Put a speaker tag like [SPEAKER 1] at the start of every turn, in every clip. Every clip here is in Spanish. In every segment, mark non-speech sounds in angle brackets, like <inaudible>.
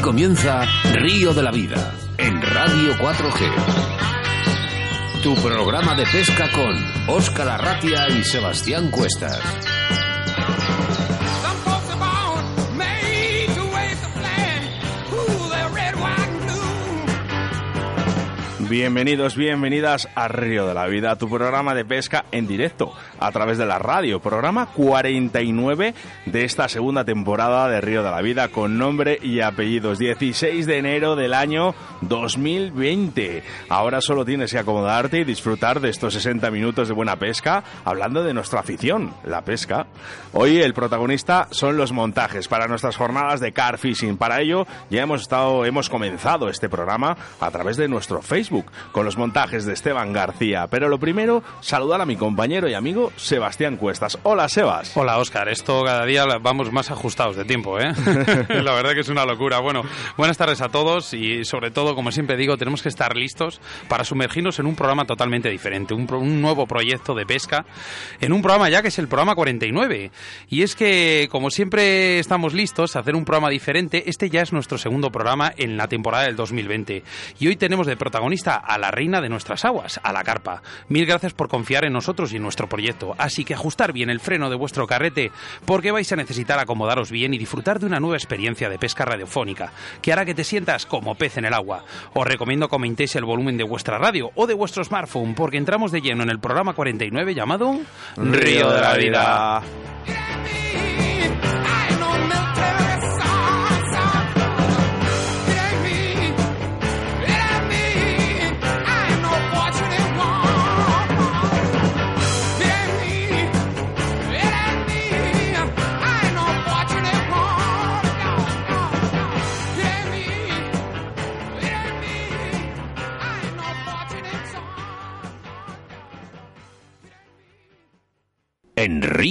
[SPEAKER 1] Aquí comienza Río de la Vida en Radio 4G. Tu programa de pesca con Óscar Arratia y Sebastián Cuestas.
[SPEAKER 2] Bienvenidos, bienvenidas a Río de la Vida, tu programa de pesca en directo a través de la radio, programa 49 de esta segunda temporada de Río de la Vida con nombre y apellidos, 16 de enero del año 2020. Ahora solo tienes que acomodarte y disfrutar de estos 60 minutos de buena pesca hablando de nuestra afición, la pesca. Hoy el protagonista son los montajes para nuestras jornadas de car fishing. Para ello ya hemos estado hemos comenzado este programa a través de nuestro Facebook con los montajes de Esteban García. Pero lo primero, saludar a mi compañero y amigo Sebastián Cuestas. Hola, Sebas.
[SPEAKER 3] Hola, Óscar. Esto cada día vamos más ajustados de tiempo, ¿eh? <laughs> <laughs> La verdad que es una locura. Bueno, buenas tardes a todos y sobre todo, como siempre digo, tenemos que estar listos para sumergirnos en un programa totalmente diferente, un, un nuevo proyecto de pesca, en un programa ya que es el programa 49. Y es que, como siempre estamos listos a hacer un programa diferente, este ya es nuestro segundo programa en la temporada del 2020. Y hoy tenemos de protagonista a la reina de nuestras aguas, a la carpa. Mil gracias por confiar en nosotros y en nuestro proyecto. Así que ajustar bien el freno de vuestro carrete porque vais a necesitar acomodaros bien y disfrutar de una nueva experiencia de pesca radiofónica que hará que te sientas como pez en el agua. Os recomiendo que aumentéis el volumen de vuestra radio o de vuestro smartphone porque entramos de lleno en el programa 49 llamado
[SPEAKER 2] Río de la Vida.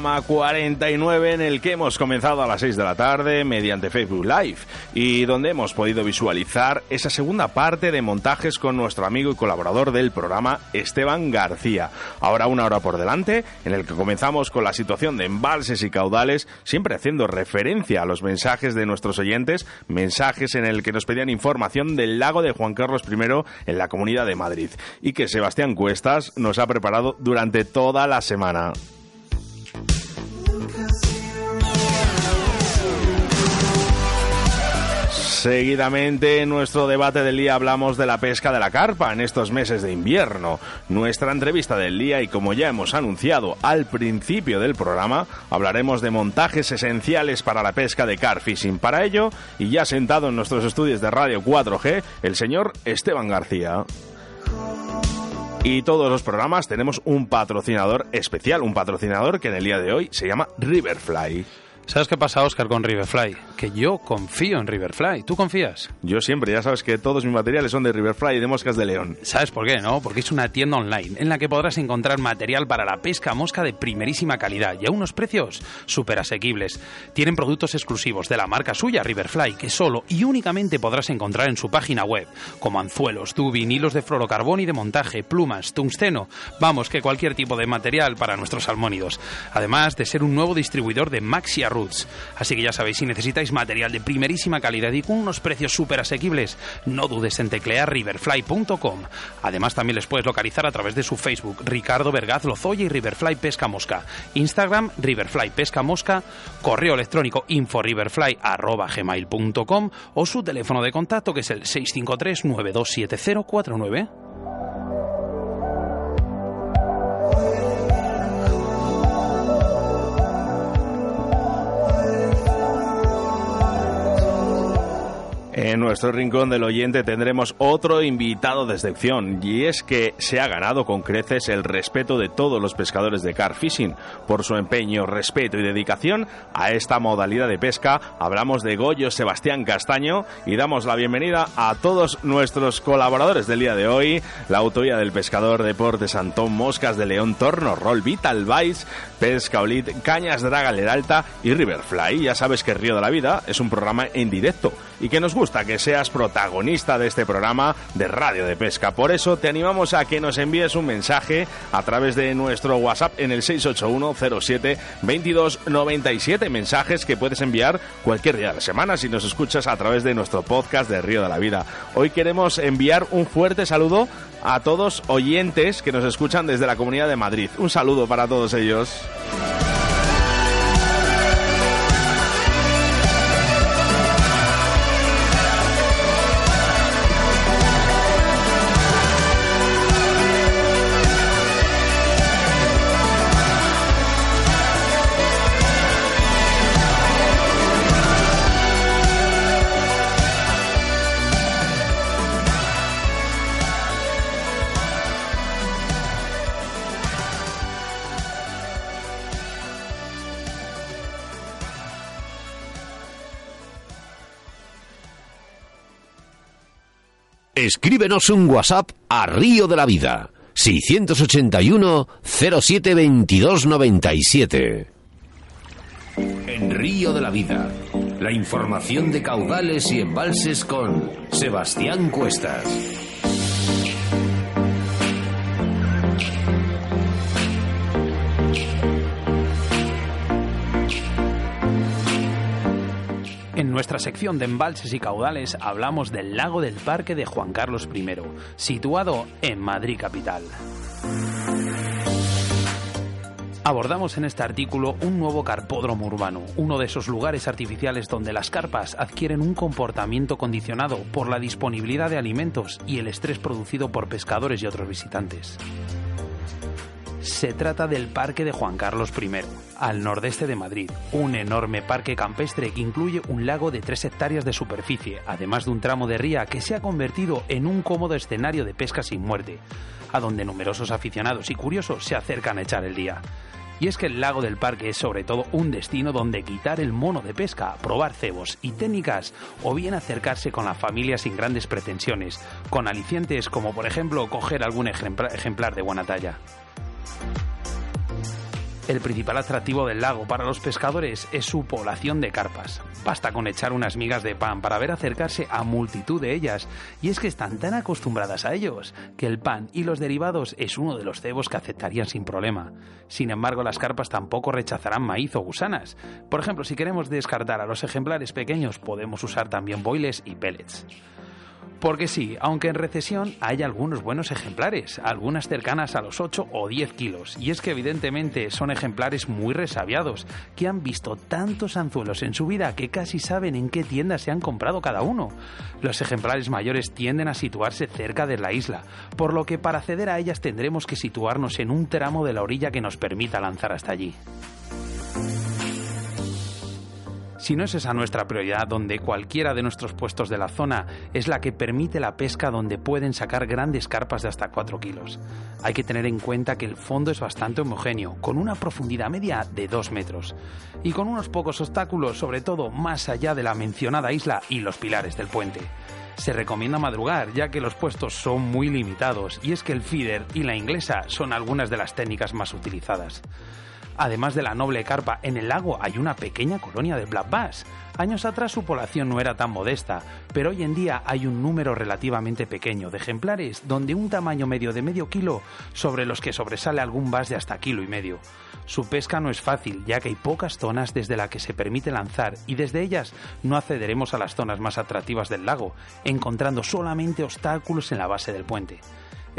[SPEAKER 2] Programa 49 en el que hemos comenzado a las 6 de la tarde mediante Facebook Live y donde hemos podido visualizar esa segunda parte de montajes con nuestro amigo y colaborador del programa Esteban García. Ahora una hora por delante en el que comenzamos con la situación de embalses y caudales, siempre haciendo referencia a los mensajes de nuestros oyentes, mensajes en el que nos pedían información del lago de Juan Carlos I en la Comunidad de Madrid y que Sebastián Cuestas nos ha preparado durante toda la semana. Seguidamente en nuestro debate del día hablamos de la pesca de la carpa en estos meses de invierno. Nuestra entrevista del día y como ya hemos anunciado al principio del programa, hablaremos de montajes esenciales para la pesca de car fishing. Para ello, y ya sentado en nuestros estudios de Radio 4G, el señor Esteban García. Y todos los programas tenemos un patrocinador especial, un patrocinador que en el día de hoy se llama Riverfly.
[SPEAKER 3] ¿Sabes qué pasa, Oscar, con Riverfly? Que yo confío en Riverfly. ¿Tú confías?
[SPEAKER 2] Yo siempre, ya sabes que todos mis materiales son de Riverfly y de moscas de león.
[SPEAKER 3] ¿Sabes por qué, no? Porque es una tienda online en la que podrás encontrar material para la pesca mosca de primerísima calidad y a unos precios súper asequibles. Tienen productos exclusivos de la marca suya, Riverfly, que solo y únicamente podrás encontrar en su página web, como anzuelos, tubing, hilos de fluorocarbón y de montaje, plumas, tungsteno, vamos, que cualquier tipo de material para nuestros salmónidos. Además de ser un nuevo distribuidor de Maxia Roots. Así que ya sabéis, si necesitáis material de primerísima calidad y con unos precios súper asequibles, no dudes en teclear riverfly.com. Además, también les puedes localizar a través de su Facebook, Ricardo Vergaz Lozoya y Riverfly Pesca Mosca. Instagram, Riverfly Pesca Mosca. Correo electrónico inforiverfly.gmail.com o su teléfono de contacto que es el 653 927049.
[SPEAKER 2] En nuestro rincón del oyente tendremos otro invitado de excepción y es que se ha ganado con creces el respeto de todos los pescadores de car fishing. Por su empeño, respeto y dedicación a esta modalidad de pesca, hablamos de Goyo Sebastián Castaño y damos la bienvenida a todos nuestros colaboradores del día de hoy, la autoría del pescador Deportes Antón Moscas de León Torno, Roll Vital Vice, Pesca Olit, Cañas Draga Leralta y Riverfly. Ya sabes que Río de la Vida es un programa en directo y que nos gusta que seas protagonista de este programa de Radio de Pesca. Por eso te animamos a que nos envíes un mensaje a través de nuestro WhatsApp en el 681 07 2297 mensajes que puedes enviar cualquier día de la semana si nos escuchas a través de nuestro podcast de Río de la Vida. Hoy queremos enviar un fuerte saludo a todos oyentes que nos escuchan desde la Comunidad de Madrid. Un saludo para todos ellos.
[SPEAKER 1] Escríbenos un WhatsApp a Río de la Vida. 681 07 22 97. En Río de la Vida, la información de caudales y embalses con Sebastián Cuestas.
[SPEAKER 3] En nuestra sección de embalses y caudales hablamos del lago del Parque de Juan Carlos I, situado en Madrid capital. Abordamos en este artículo un nuevo carpódromo urbano, uno de esos lugares artificiales donde las carpas adquieren un comportamiento condicionado por la disponibilidad de alimentos y el estrés producido por pescadores y otros visitantes. Se trata del Parque de Juan Carlos I, al nordeste de Madrid, un enorme parque campestre que incluye un lago de 3 hectáreas de superficie, además de un tramo de ría que se ha convertido en un cómodo escenario de pesca sin muerte, a donde numerosos aficionados y curiosos se acercan a echar el día. Y es que el lago del parque es sobre todo un destino donde quitar el mono de pesca, probar cebos y técnicas, o bien acercarse con la familia sin grandes pretensiones, con alicientes como por ejemplo coger algún ejemplar de buena talla. El principal atractivo del lago para los pescadores es su población de carpas. Basta con echar unas migas de pan para ver acercarse a multitud de ellas, y es que están tan acostumbradas a ellos que el pan y los derivados es uno de los cebos que aceptarían sin problema. Sin embargo, las carpas tampoco rechazarán maíz o gusanas. Por ejemplo, si queremos descartar a los ejemplares pequeños, podemos usar también boiles y pellets. Porque sí, aunque en recesión hay algunos buenos ejemplares, algunas cercanas a los 8 o 10 kilos, y es que evidentemente son ejemplares muy resabiados, que han visto tantos anzuelos en su vida que casi saben en qué tienda se han comprado cada uno. Los ejemplares mayores tienden a situarse cerca de la isla, por lo que para acceder a ellas tendremos que situarnos en un tramo de la orilla que nos permita lanzar hasta allí. Si no es esa nuestra prioridad, donde cualquiera de nuestros puestos de la zona es la que permite la pesca donde pueden sacar grandes carpas de hasta 4 kilos. Hay que tener en cuenta que el fondo es bastante homogéneo, con una profundidad media de 2 metros, y con unos pocos obstáculos, sobre todo más allá de la mencionada isla y los pilares del puente. Se recomienda madrugar, ya que los puestos son muy limitados, y es que el feeder y la inglesa son algunas de las técnicas más utilizadas. Además de la noble carpa, en el lago hay una pequeña colonia de black bass. Años atrás su población no era tan modesta, pero hoy en día hay un número relativamente pequeño de ejemplares donde un tamaño medio de medio kilo sobre los que sobresale algún bass de hasta kilo y medio. Su pesca no es fácil, ya que hay pocas zonas desde las que se permite lanzar y desde ellas no accederemos a las zonas más atractivas del lago, encontrando solamente obstáculos en la base del puente.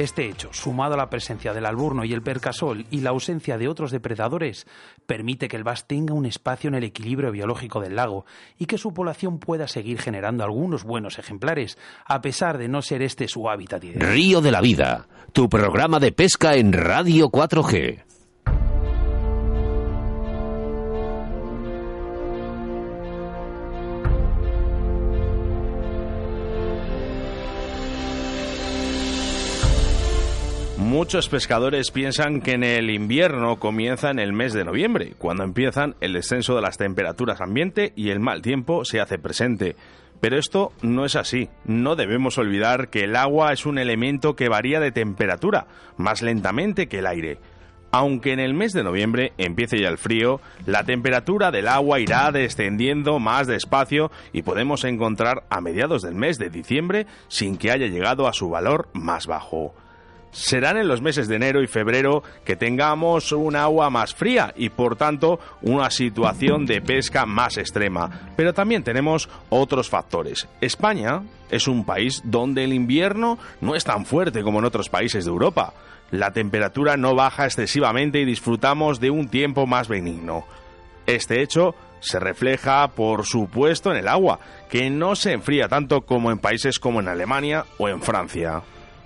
[SPEAKER 3] Este hecho, sumado a la presencia del alburno y el percasol y la ausencia de otros depredadores, permite que el bass tenga un espacio en el equilibrio biológico del lago y que su población pueda seguir generando algunos buenos ejemplares, a pesar de no ser este su hábitat ideal.
[SPEAKER 1] Río de la Vida, tu programa de pesca en Radio 4G.
[SPEAKER 2] Muchos pescadores piensan que en el invierno comienza en el mes de noviembre, cuando empiezan el descenso de las temperaturas ambiente y el mal tiempo se hace presente. Pero esto no es así. No debemos olvidar que el agua es un elemento que varía de temperatura más lentamente que el aire. Aunque en el mes de noviembre empiece ya el frío, la temperatura del agua irá descendiendo más despacio y podemos encontrar a mediados del mes de diciembre sin que haya llegado a su valor más bajo serán en los meses de enero y febrero que tengamos un agua más fría y por tanto una situación de pesca más extrema. Pero también tenemos otros factores. España es un país donde el invierno no es tan fuerte como en otros países de Europa. La temperatura no baja excesivamente y disfrutamos de un tiempo más benigno. Este hecho se refleja, por supuesto, en el agua, que no se enfría tanto como en países como en Alemania o en Francia.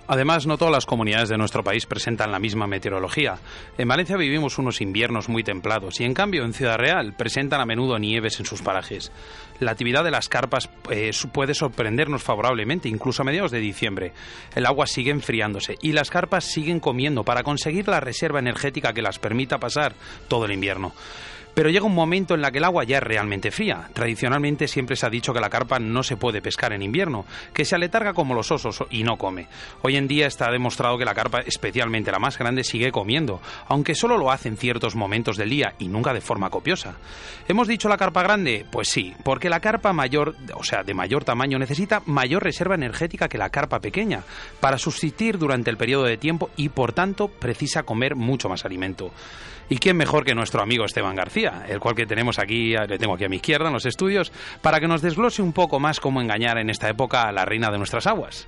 [SPEAKER 3] Además, no todas las comunidades de nuestro país presentan la misma meteorología. En Valencia vivimos unos inviernos muy templados y, en cambio, en Ciudad Real presentan a menudo nieves en sus parajes. La actividad de las carpas eh, puede sorprendernos favorablemente, incluso a mediados de diciembre. El agua sigue enfriándose y las carpas siguen comiendo para conseguir la reserva energética que las permita pasar todo el invierno. Pero llega un momento en la que el agua ya es realmente fría. Tradicionalmente siempre se ha dicho que la carpa no se puede pescar en invierno, que se aletarga como los osos y no come. Hoy en día está demostrado que la carpa, especialmente la más grande, sigue comiendo, aunque solo lo hace en ciertos momentos del día y nunca de forma copiosa. ¿Hemos dicho la carpa grande? Pues sí, porque la carpa mayor, o sea, de mayor tamaño, necesita mayor reserva energética que la carpa pequeña para subsistir durante el periodo de tiempo y por tanto precisa comer mucho más alimento. ¿Y quién mejor que nuestro amigo Esteban García, el cual que tenemos aquí, le tengo aquí a mi izquierda en los estudios, para que nos desglose un poco más cómo engañar en esta época a la reina de nuestras aguas?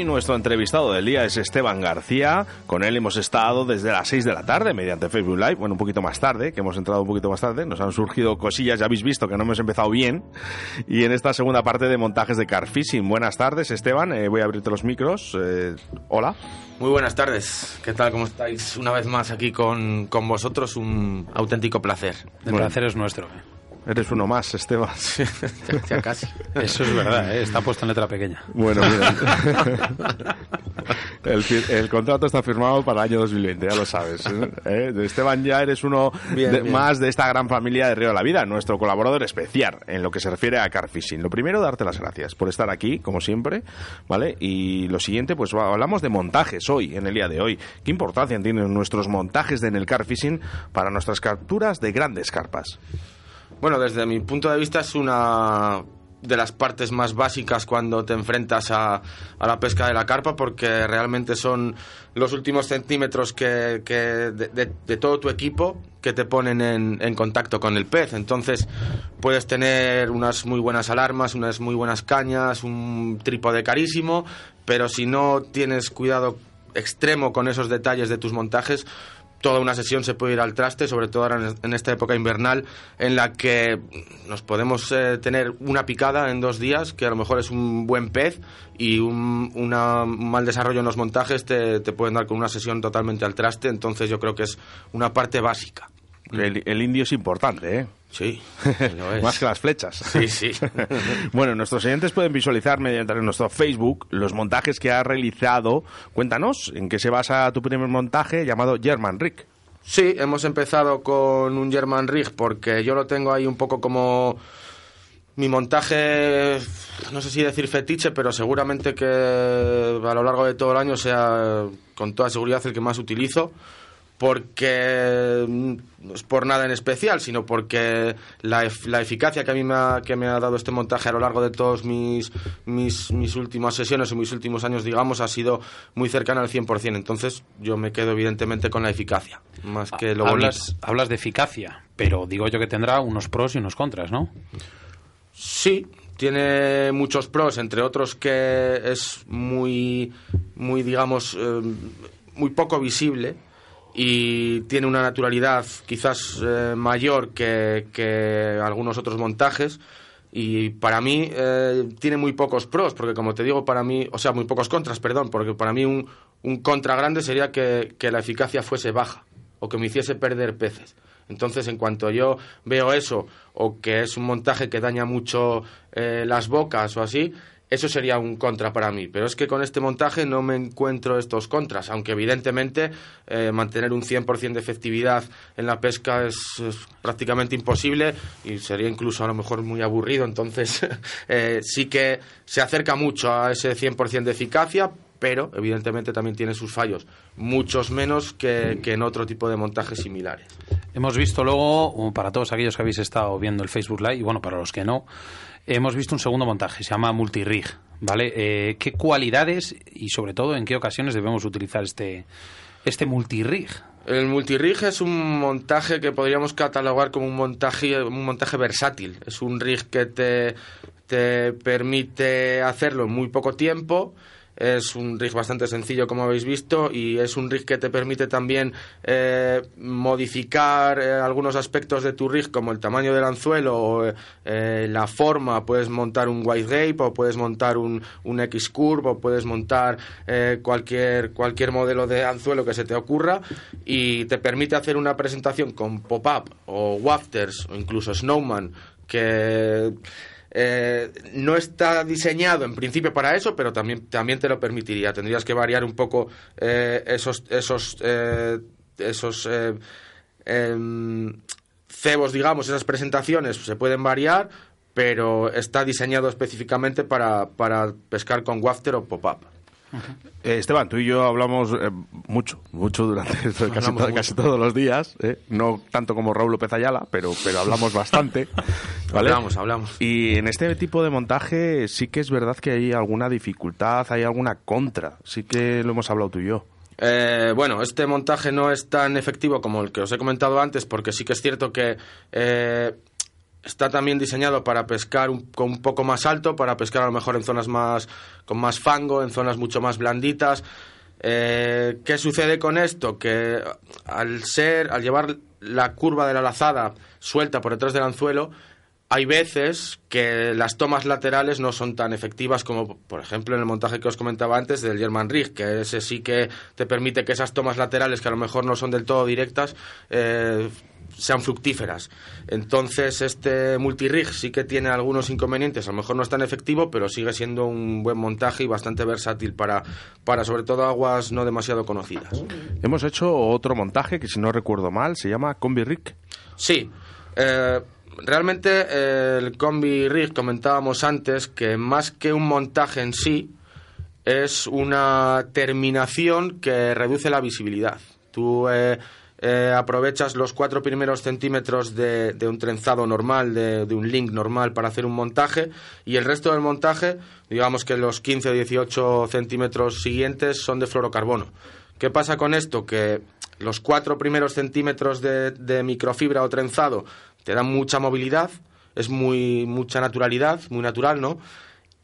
[SPEAKER 2] Hoy nuestro entrevistado del día es Esteban García. Con él hemos estado desde las 6 de la tarde mediante Facebook Live. Bueno, un poquito más tarde, que hemos entrado un poquito más tarde. Nos han surgido cosillas, ya habéis visto que no hemos empezado bien. Y en esta segunda parte de montajes de Car Fishing. Buenas tardes, Esteban. Eh, voy a abrirte los micros. Eh, hola.
[SPEAKER 4] Muy buenas tardes. ¿Qué tal? ¿Cómo estáis? Una vez más aquí con, con vosotros. Un auténtico placer.
[SPEAKER 3] El placer es nuestro.
[SPEAKER 2] Eres uno más, Esteban. <laughs>
[SPEAKER 4] ya casi.
[SPEAKER 3] Eso es verdad, ¿eh? está puesto en letra pequeña.
[SPEAKER 2] Bueno, mira. <laughs> el, contrato está firmado para el año 2020, ya lo sabes. ¿eh? ¿Eh? Esteban ya eres uno más de esta gran familia de Río de la Vida, nuestro colaborador especial en lo que se refiere a Carfishing. Lo primero, darte las gracias por estar aquí, como siempre, ¿vale? Y lo siguiente, pues hablamos de montajes hoy, en el día de hoy. ¿Qué importancia tienen nuestros montajes de en el Carfishing para nuestras capturas de grandes carpas?
[SPEAKER 4] Bueno, desde mi punto de vista es una de las partes más básicas cuando te enfrentas a, la pesca de la carpa porque realmente son los últimos centímetros que, de, todo tu equipo que te ponen en, contacto con el pez. Entonces puedes tener unas muy buenas alarmas, unas muy buenas cañas, un trípode carísimo, pero si no tienes cuidado extremo con esos detalles de tus montajes, toda una sesión se puede ir al traste, sobre todo ahora en esta época invernal, en la que nos podemos eh, tener una picada en dos días, que a lo mejor es un buen pez, y un, mal desarrollo en los montajes te, te pueden dar con una sesión totalmente al traste, entonces yo creo que es una parte básica.
[SPEAKER 2] El, indio es importante, ¿eh?
[SPEAKER 4] Sí, <laughs>
[SPEAKER 2] Más que las flechas.
[SPEAKER 4] Sí, sí. <laughs>
[SPEAKER 2] bueno, nuestros oyentes pueden visualizar mediante nuestro Facebook los montajes que ha realizado. Cuéntanos, ¿en qué se basa tu primer montaje llamado German Rig?
[SPEAKER 4] Sí, hemos empezado con un German Rig porque yo lo tengo ahí un poco como mi montaje, no sé si decir fetiche, pero seguramente que a lo largo de todo el año sea con toda seguridad el que más utilizo porque mm, no es por nada en especial, sino porque la, la eficacia que a mí me ha, que me ha dado este montaje a lo largo de todas mis, mis, mis últimas sesiones o mis últimos años, digamos, ha sido muy cercana al 100%. Entonces yo me quedo evidentemente con la eficacia, más que lo
[SPEAKER 3] hablas, Hablas de eficacia, pero digo yo que tendrá unos pros y unos contras, ¿no?
[SPEAKER 4] Sí, tiene muchos pros, entre otros que es muy, muy digamos, eh, muy poco visible y tiene una naturalidad quizás eh, mayor que, algunos otros montajes y para mí eh, tiene muy pocos pros porque como te digo para mí o sea muy pocos contras perdón porque para mí un, un contra grande sería que, la eficacia fuese baja o que me hiciese perder peces. Entonces en cuanto yo veo eso o que es un montaje que daña mucho eh, las bocas o así eso sería un contra para mí. Pero es que con este montaje no me encuentro estos contras, aunque evidentemente eh, mantener un 100% de efectividad en la pesca es, prácticamente imposible y sería incluso a lo mejor muy aburrido. Entonces <laughs> eh, sí que se acerca mucho a ese 100% de eficacia, pero evidentemente también tiene sus fallos, muchos menos que, que, en otro tipo de montajes similares.
[SPEAKER 3] Hemos visto luego, para todos aquellos que habéis estado viendo el Facebook Live, y bueno, para los que no, hemos visto un segundo montaje, se llama Multirig, ¿vale? Eh, ¿Qué cualidades y sobre todo en qué ocasiones debemos utilizar este, este multirig?
[SPEAKER 4] El multirig es un montaje que podríamos catalogar como un montaje, un montaje versátil. Es un rig que te, te permite hacerlo en muy poco tiempo es un rig bastante sencillo, como habéis visto, y es un rig que te permite también eh, modificar eh, algunos aspectos de tu rig, como el tamaño del anzuelo o eh, la forma. Puedes montar un wide gape o puedes montar un, un X-curve o puedes montar cualquier, cualquier modelo de anzuelo que se te ocurra y te permite hacer una presentación con pop-up o wafters o incluso snowman que eh, no está diseñado en principio para eso, pero también, también te lo permitiría. Tendrías que variar un poco eh, esos, esos, eh, esos em, cebos, digamos, esas presentaciones se pueden variar, pero está diseñado específicamente para, para pescar con wafter o pop-up.
[SPEAKER 2] Eh, Esteban, tú y yo hablamos eh, mucho, mucho durante <laughs> casi, todos los días, ¿eh? no tanto como Raúl López Ayala, pero, pero hablamos bastante. <laughs>
[SPEAKER 4] Hablamos, hablamos.
[SPEAKER 2] Y en este tipo de montaje sí que es verdad que hay alguna dificultad, hay alguna contra, sí que lo hemos hablado tú y yo.
[SPEAKER 4] bueno, este montaje no es tan efectivo como el que os he comentado antes, porque sí que es cierto que está también diseñado para pescar con un poco más alto, para pescar a lo mejor en zonas más con más fango, en zonas mucho más blanditas. Eh, ¿Qué sucede con esto? Que al ser, al llevar la curva de la lazada suelta por detrás del anzuelo, hay veces que las tomas laterales no son tan efectivas como, por ejemplo, en el montaje que os comentaba antes del German Rig, que ese sí que te permite que esas tomas laterales, que a lo mejor no son del todo directas, eh, sean fructíferas. Entonces, este multirig sí que tiene algunos inconvenientes, a lo mejor no es tan efectivo, pero sigue siendo un buen montaje y bastante versátil para, para sobre todo aguas no demasiado conocidas.
[SPEAKER 2] Hemos hecho otro montaje que, si no recuerdo mal, se llama Combi Rig.
[SPEAKER 4] Sí. Eh, realmente eh, el Combi Rig comentábamos antes que más que un montaje en sí, es una terminación que reduce la visibilidad. Tú eh, eh, aprovechas los cuatro primeros centímetros de, un trenzado normal, de, un link normal para hacer un montaje y el resto del montaje, digamos que los 15 o 18 centímetros siguientes son de fluorocarbono. ¿Qué pasa con esto? Que los cuatro primeros centímetros de, de microfibra o trenzado te dan mucha movilidad, es muy mucha naturalidad, muy natural, ¿no?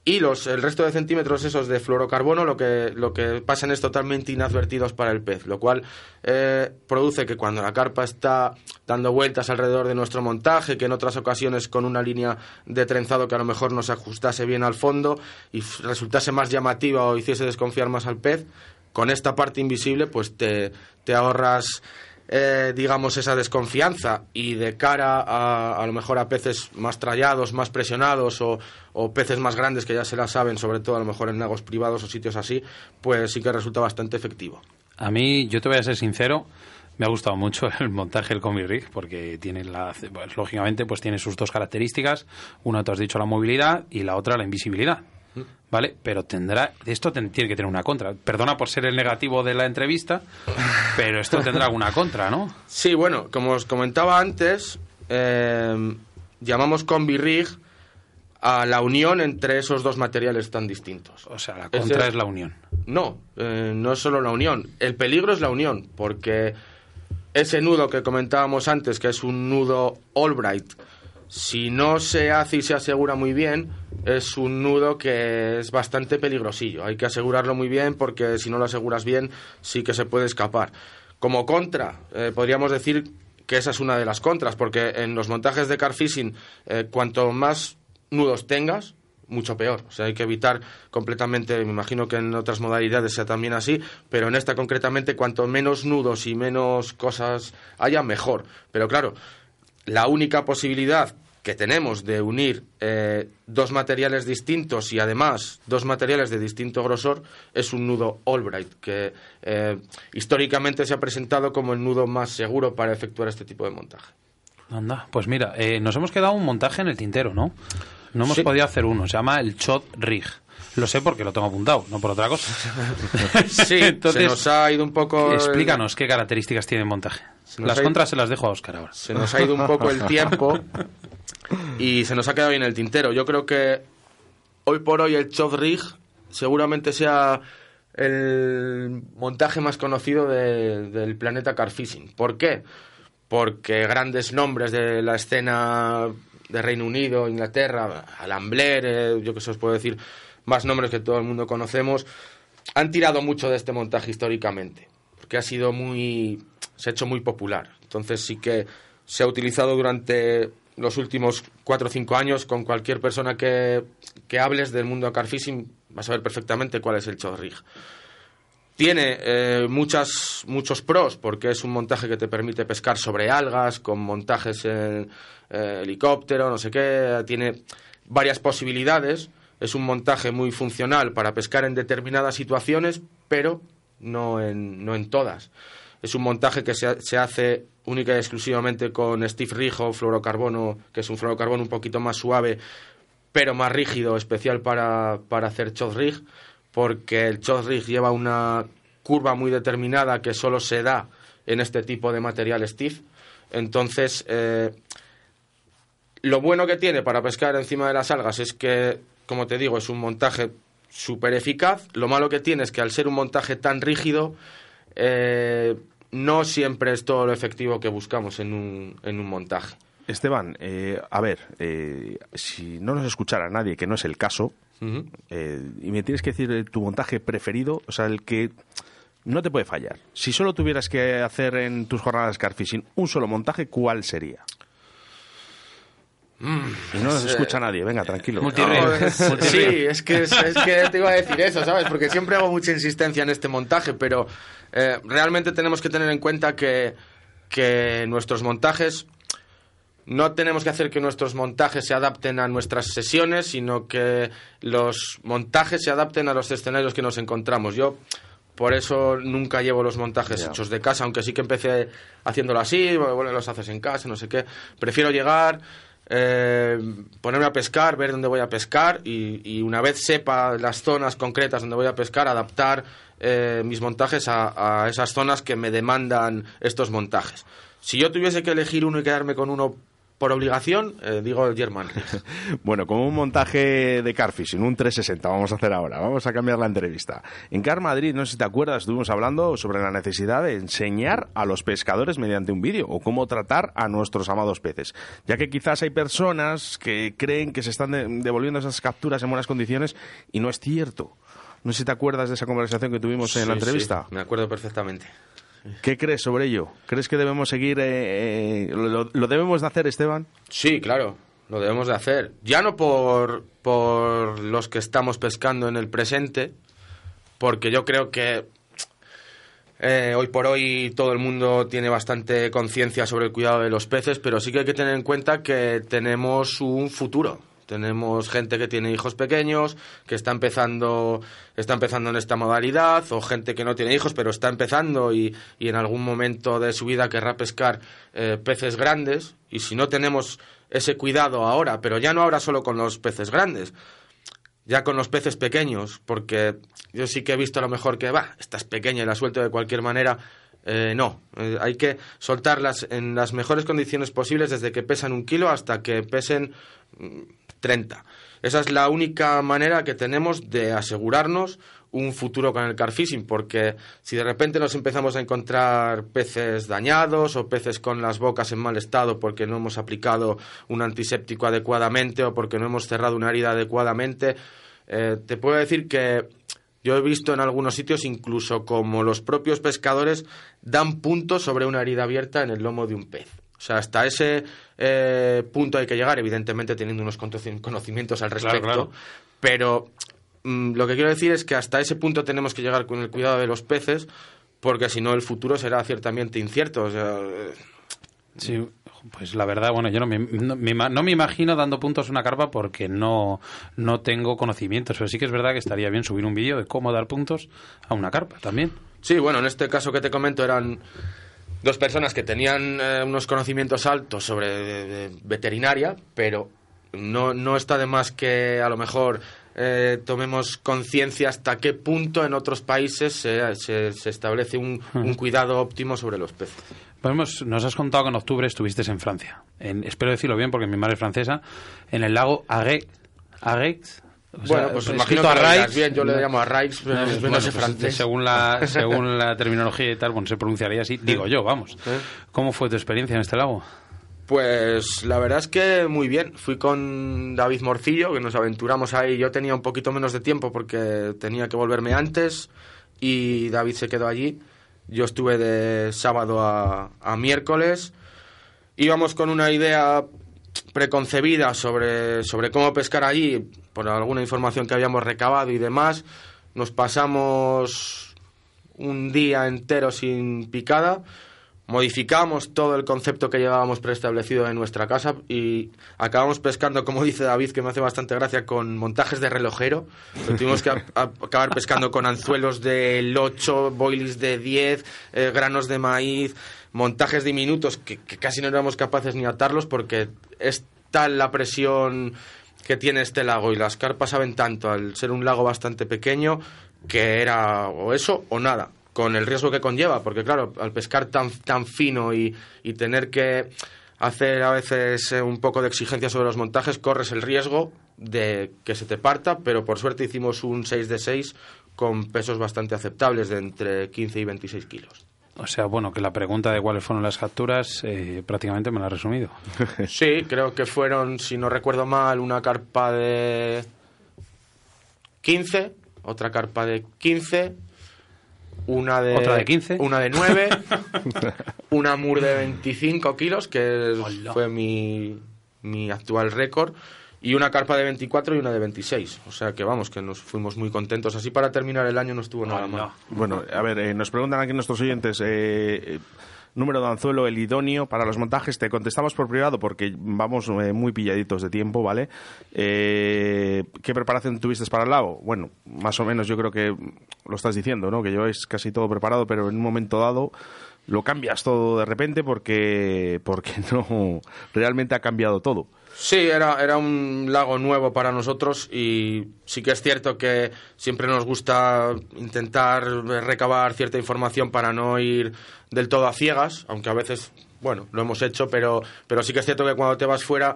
[SPEAKER 4] Y los, el resto de centímetros esos de fluorocarbono lo que, lo que pasan es totalmente inadvertidos para el pez, lo cual eh, produce que cuando la carpa está dando vueltas alrededor de nuestro montaje, que en otras ocasiones con una línea de trenzado que a lo mejor no se ajustase bien al fondo y resultase más llamativa o hiciese desconfiar más al pez, con esta parte invisible pues te, te ahorras eh, digamos, esa desconfianza y de cara a, a lo mejor a peces más trallados, más presionados o, o, peces más grandes que ya se la saben, sobre todo a lo mejor en lagos privados o sitios así, pues sí que resulta bastante efectivo.
[SPEAKER 3] A mí, yo te voy a ser sincero, me ha gustado mucho <laughs> el montaje del Combi Rig porque tiene la, pues, lógicamente pues tiene sus dos características, una tú has dicho la movilidad y la otra la invisibilidad. ¿Vale? Pero tendrá, esto tiene que tener una contra. Perdona por ser el negativo de la entrevista, <laughs> pero esto tendrá alguna contra, ¿no?
[SPEAKER 4] Sí, bueno, como os comentaba antes, eh, llamamos combi rig a la unión entre esos dos materiales tan distintos.
[SPEAKER 3] O sea, la contra es, es la unión.
[SPEAKER 4] No, eh, no es solo la unión. El peligro es la unión, porque ese nudo que comentábamos antes, que es un nudo Albright, si no se hace y se asegura muy bien, es un nudo que es bastante peligrosillo. Hay que asegurarlo muy bien porque si no lo aseguras bien, sí que se puede escapar. Como contra, eh, podríamos decir que esa es una de las contras, porque en los montajes de car fishing, eh, cuanto más nudos tengas, mucho peor. O sea, hay que evitar completamente, me imagino que en otras modalidades sea también así, pero en esta concretamente, cuanto menos nudos y menos cosas haya, mejor. Pero claro, la única posibilidad que tenemos de unir eh, dos materiales distintos y además dos materiales de distinto grosor es un nudo Albright, que eh, históricamente se ha presentado como el nudo más seguro para efectuar este tipo de montaje.
[SPEAKER 3] Anda, pues mira, eh, nos hemos quedado un montaje en el tintero, ¿no? No hemos
[SPEAKER 4] Sí.
[SPEAKER 3] podido hacer uno, se llama el Chot Rig. Lo sé porque lo tengo apuntado, no por otra cosa. <laughs>
[SPEAKER 4] Sí,
[SPEAKER 3] Entonces,
[SPEAKER 4] se nos ha ido un poco... el-
[SPEAKER 3] Explícanos qué características tiene el montaje. Las
[SPEAKER 4] ha
[SPEAKER 3] contras se las dejo a Oscar ahora.
[SPEAKER 4] se nos ha ido un poco el tiempo <laughs> y se nos ha quedado bien el tintero. Yo creo que hoy por hoy el Rig seguramente sea el montaje más conocido de- del planeta car fishing. ¿Por qué? Porque grandes nombres de la escena de Reino Unido, Inglaterra, Alan Blair, eh, yo que sé, os puedo decir más nombres que todo el mundo conocemos, han tirado mucho de este montaje históricamente, porque ha sido muy, se ha hecho muy popular. Entonces sí que se ha utilizado durante los últimos cuatro o cinco años con cualquier persona que, que hables del mundo car fishing, vas a ver perfectamente cuál es el Chod Rig. Tiene eh, muchas, muchos pros porque es un montaje que te permite pescar sobre algas, con montajes en eh, helicóptero, no sé qué. Tiene varias posibilidades. Es un montaje muy funcional para pescar en determinadas situaciones, pero no en, no en todas. Es un montaje que se, se hace única y exclusivamente con Steve Rig o fluorocarbono, que es un fluorocarbono un poquito más suave, pero más rígido, especial para, para hacer chod rig, porque el chod rig lleva una curva muy determinada que solo se da en este tipo de material Steve. Entonces, eh, lo bueno que tiene para pescar encima de las algas es que, como te digo, es un montaje súper eficaz. Lo malo que tiene es que al ser un montaje tan rígido, eh, no siempre es todo lo efectivo que buscamos en un, en un montaje.
[SPEAKER 2] Esteban, eh, a ver, eh, si no nos escuchara nadie, que no es el caso, eh, y me tienes que decir eh, tu montaje preferido, o sea, el que no te puede fallar. Si solo tuvieras que hacer en tus jornadas car fishing un solo montaje, ¿cuál sería? y no nos escucha nadie, venga, tranquilo.
[SPEAKER 3] Multirrig.
[SPEAKER 4] No, es- sí, es que, es, es que te iba a decir eso, ¿sabes? Porque siempre hago mucha insistencia en este montaje, pero eh, realmente tenemos que tener en cuenta que, que nuestros montajes no tenemos que hacer que nuestros montajes se adapten a nuestras sesiones, sino que los montajes se adapten a los escenarios que nos encontramos. Yo por eso nunca llevo los montajes hechos de casa, aunque sí que empecé haciéndolo así, bueno, los haces en casa, no sé qué. Prefiero llegar, eh, ponerme a pescar, ver dónde voy a pescar y, una vez sepa las zonas concretas donde voy a pescar, adaptar eh, mis montajes a, a esas zonas que me demandan estos montajes. Si yo tuviese que elegir uno y quedarme con uno por obligación, eh, digo el German. <laughs>
[SPEAKER 2] bueno, como un montaje de Carfishing, un 360, vamos a hacer ahora. Vamos a cambiar la entrevista. En Car Madrid, no sé si te acuerdas, estuvimos hablando sobre la necesidad de enseñar a los pescadores mediante un vídeo o cómo tratar a nuestros amados peces. Ya que quizás hay personas que creen que se están devolviendo esas capturas en buenas condiciones y no es cierto. No sé si te acuerdas de esa conversación que tuvimos en la entrevista.
[SPEAKER 4] me acuerdo perfectamente.
[SPEAKER 2] ¿Qué crees sobre ello? ¿Crees que debemos seguir, eh, eh, lo, debemos de hacer, Esteban?
[SPEAKER 4] Sí, claro, lo debemos de hacer. Ya no por, por los que estamos pescando en el presente, porque yo creo que eh, hoy por hoy todo el mundo tiene bastante conciencia sobre el cuidado de los peces, pero sí que hay que tener en cuenta que tenemos un futuro. Tenemos gente que tiene hijos pequeños, que está empezando, está empezando en esta modalidad, o gente que no tiene hijos, pero está empezando y, y en algún momento de su vida querrá pescar eh, peces grandes. Y si no tenemos ese cuidado ahora, pero ya no ahora solo con los peces grandes, ya con los peces pequeños, porque yo sí que he visto a lo mejor que, va, esta es pequeña y la suelto de cualquier manera. Eh, no, eh, hay que soltarlas en las mejores condiciones posibles desde que pesan un kilo hasta que pesen mm, 30. Esa es la única manera que tenemos de asegurarnos un futuro con el carfishing, porque si de repente nos empezamos a encontrar peces dañados o peces con las bocas en mal estado porque no hemos aplicado un antiséptico adecuadamente o porque no hemos cerrado una herida adecuadamente, eh, te puedo decir que yo he visto en algunos sitios incluso como los propios pescadores dan puntos sobre una herida abierta en el lomo de un pez. O sea, hasta ese eh, punto hay que llegar, evidentemente teniendo unos conocimientos al respecto. Pero mm, lo que quiero decir es que hasta ese punto tenemos que llegar con el cuidado de los peces, porque si no el futuro será ciertamente incierto. O sea, eh,
[SPEAKER 3] sí, pues la verdad, bueno, yo no me, no, me, imagino dando puntos a una carpa porque no, no tengo conocimientos, pero sí que es verdad que estaría bien subir un vídeo de cómo dar puntos a una carpa también.
[SPEAKER 4] Sí, bueno, en este caso que te comento eran dos personas que tenían eh, unos conocimientos altos sobre veterinaria, pero no, no está de más que a lo mejor eh, tomemos conciencia hasta qué punto en otros países se, se, establece un, un, cuidado óptimo sobre los peces.
[SPEAKER 3] Nos has contado que en octubre estuviste en Francia. En, espero decirlo bien porque mi madre es francesa. En el lago
[SPEAKER 4] Bueno, pues imagino que a bien, yo le llamo a Raix, pero no, pues, francés.
[SPEAKER 3] Según la, <laughs> según la terminología y tal, bueno, se pronunciaría así, digo yo, vamos. ¿Cómo fue tu experiencia en este lago?
[SPEAKER 4] Pues la verdad es que muy bien. Fui con David Morcillo, que nos aventuramos ahí. Yo tenía un poquito menos de tiempo porque tenía que volverme antes y David se quedó allí. Yo estuve de sábado a, a miércoles. Íbamos con una idea preconcebida sobre, sobre cómo pescar allí, por alguna información que habíamos recabado y demás. Nos pasamos un día entero sin picada, modificamos todo el concepto que llevábamos preestablecido en nuestra casa y acabamos pescando, como dice David, que me hace bastante gracia, con montajes de relojero. tuvimos que acabar pescando con anzuelos del 8, boilies de 10, eh, granos de maíz, montajes diminutos que, casi no éramos capaces ni atarlos porque es tal la presión que tiene este lago y las carpas saben tanto al ser un lago bastante pequeño que era o eso o nada con el riesgo que conlleva porque claro al pescar tan tan fino y, y tener que hacer a veces eh, un poco de exigencia sobre los montajes corres el riesgo de que se te parta pero por suerte hicimos un 6 de 6 con pesos bastante aceptables de entre 15 y 26 kilos
[SPEAKER 3] o sea, bueno, que la pregunta de cuáles fueron las capturas eh, prácticamente me la ha resumido. <laughs>
[SPEAKER 4] sí, creo que fueron, si no recuerdo mal, una carpa de 15, otra carpa de 15, una de,
[SPEAKER 3] ¿Otra de 15?
[SPEAKER 4] Una de 9, <laughs> una mur de 25 kilos, que fue mi, mi actual récord y una carpa de 24 y una de 26. O sea que vamos, que nos fuimos muy contentos. Así para terminar el año no estuvo nada mal.
[SPEAKER 2] Bueno, a ver, eh, nos preguntan aquí nuestros oyentes. Eh, número de anzuelo, el idóneo para los montajes. Te contestamos por privado porque vamos eh, muy pilladitos de tiempo, ¿vale? ¿Qué preparación tuviste para el lago? Bueno, más o menos yo creo que lo estás diciendo, ¿no? Que lleváis casi todo preparado, pero en un momento dado lo cambias todo de repente porque, porque <laughs> no, realmente ha cambiado todo.
[SPEAKER 4] Sí, era, era un lago nuevo para nosotros y sí que es cierto que siempre nos gusta intentar recabar cierta información para no ir del todo a ciegas, aunque a veces bueno, lo hemos hecho, pero, pero sí que es cierto que cuando te vas fuera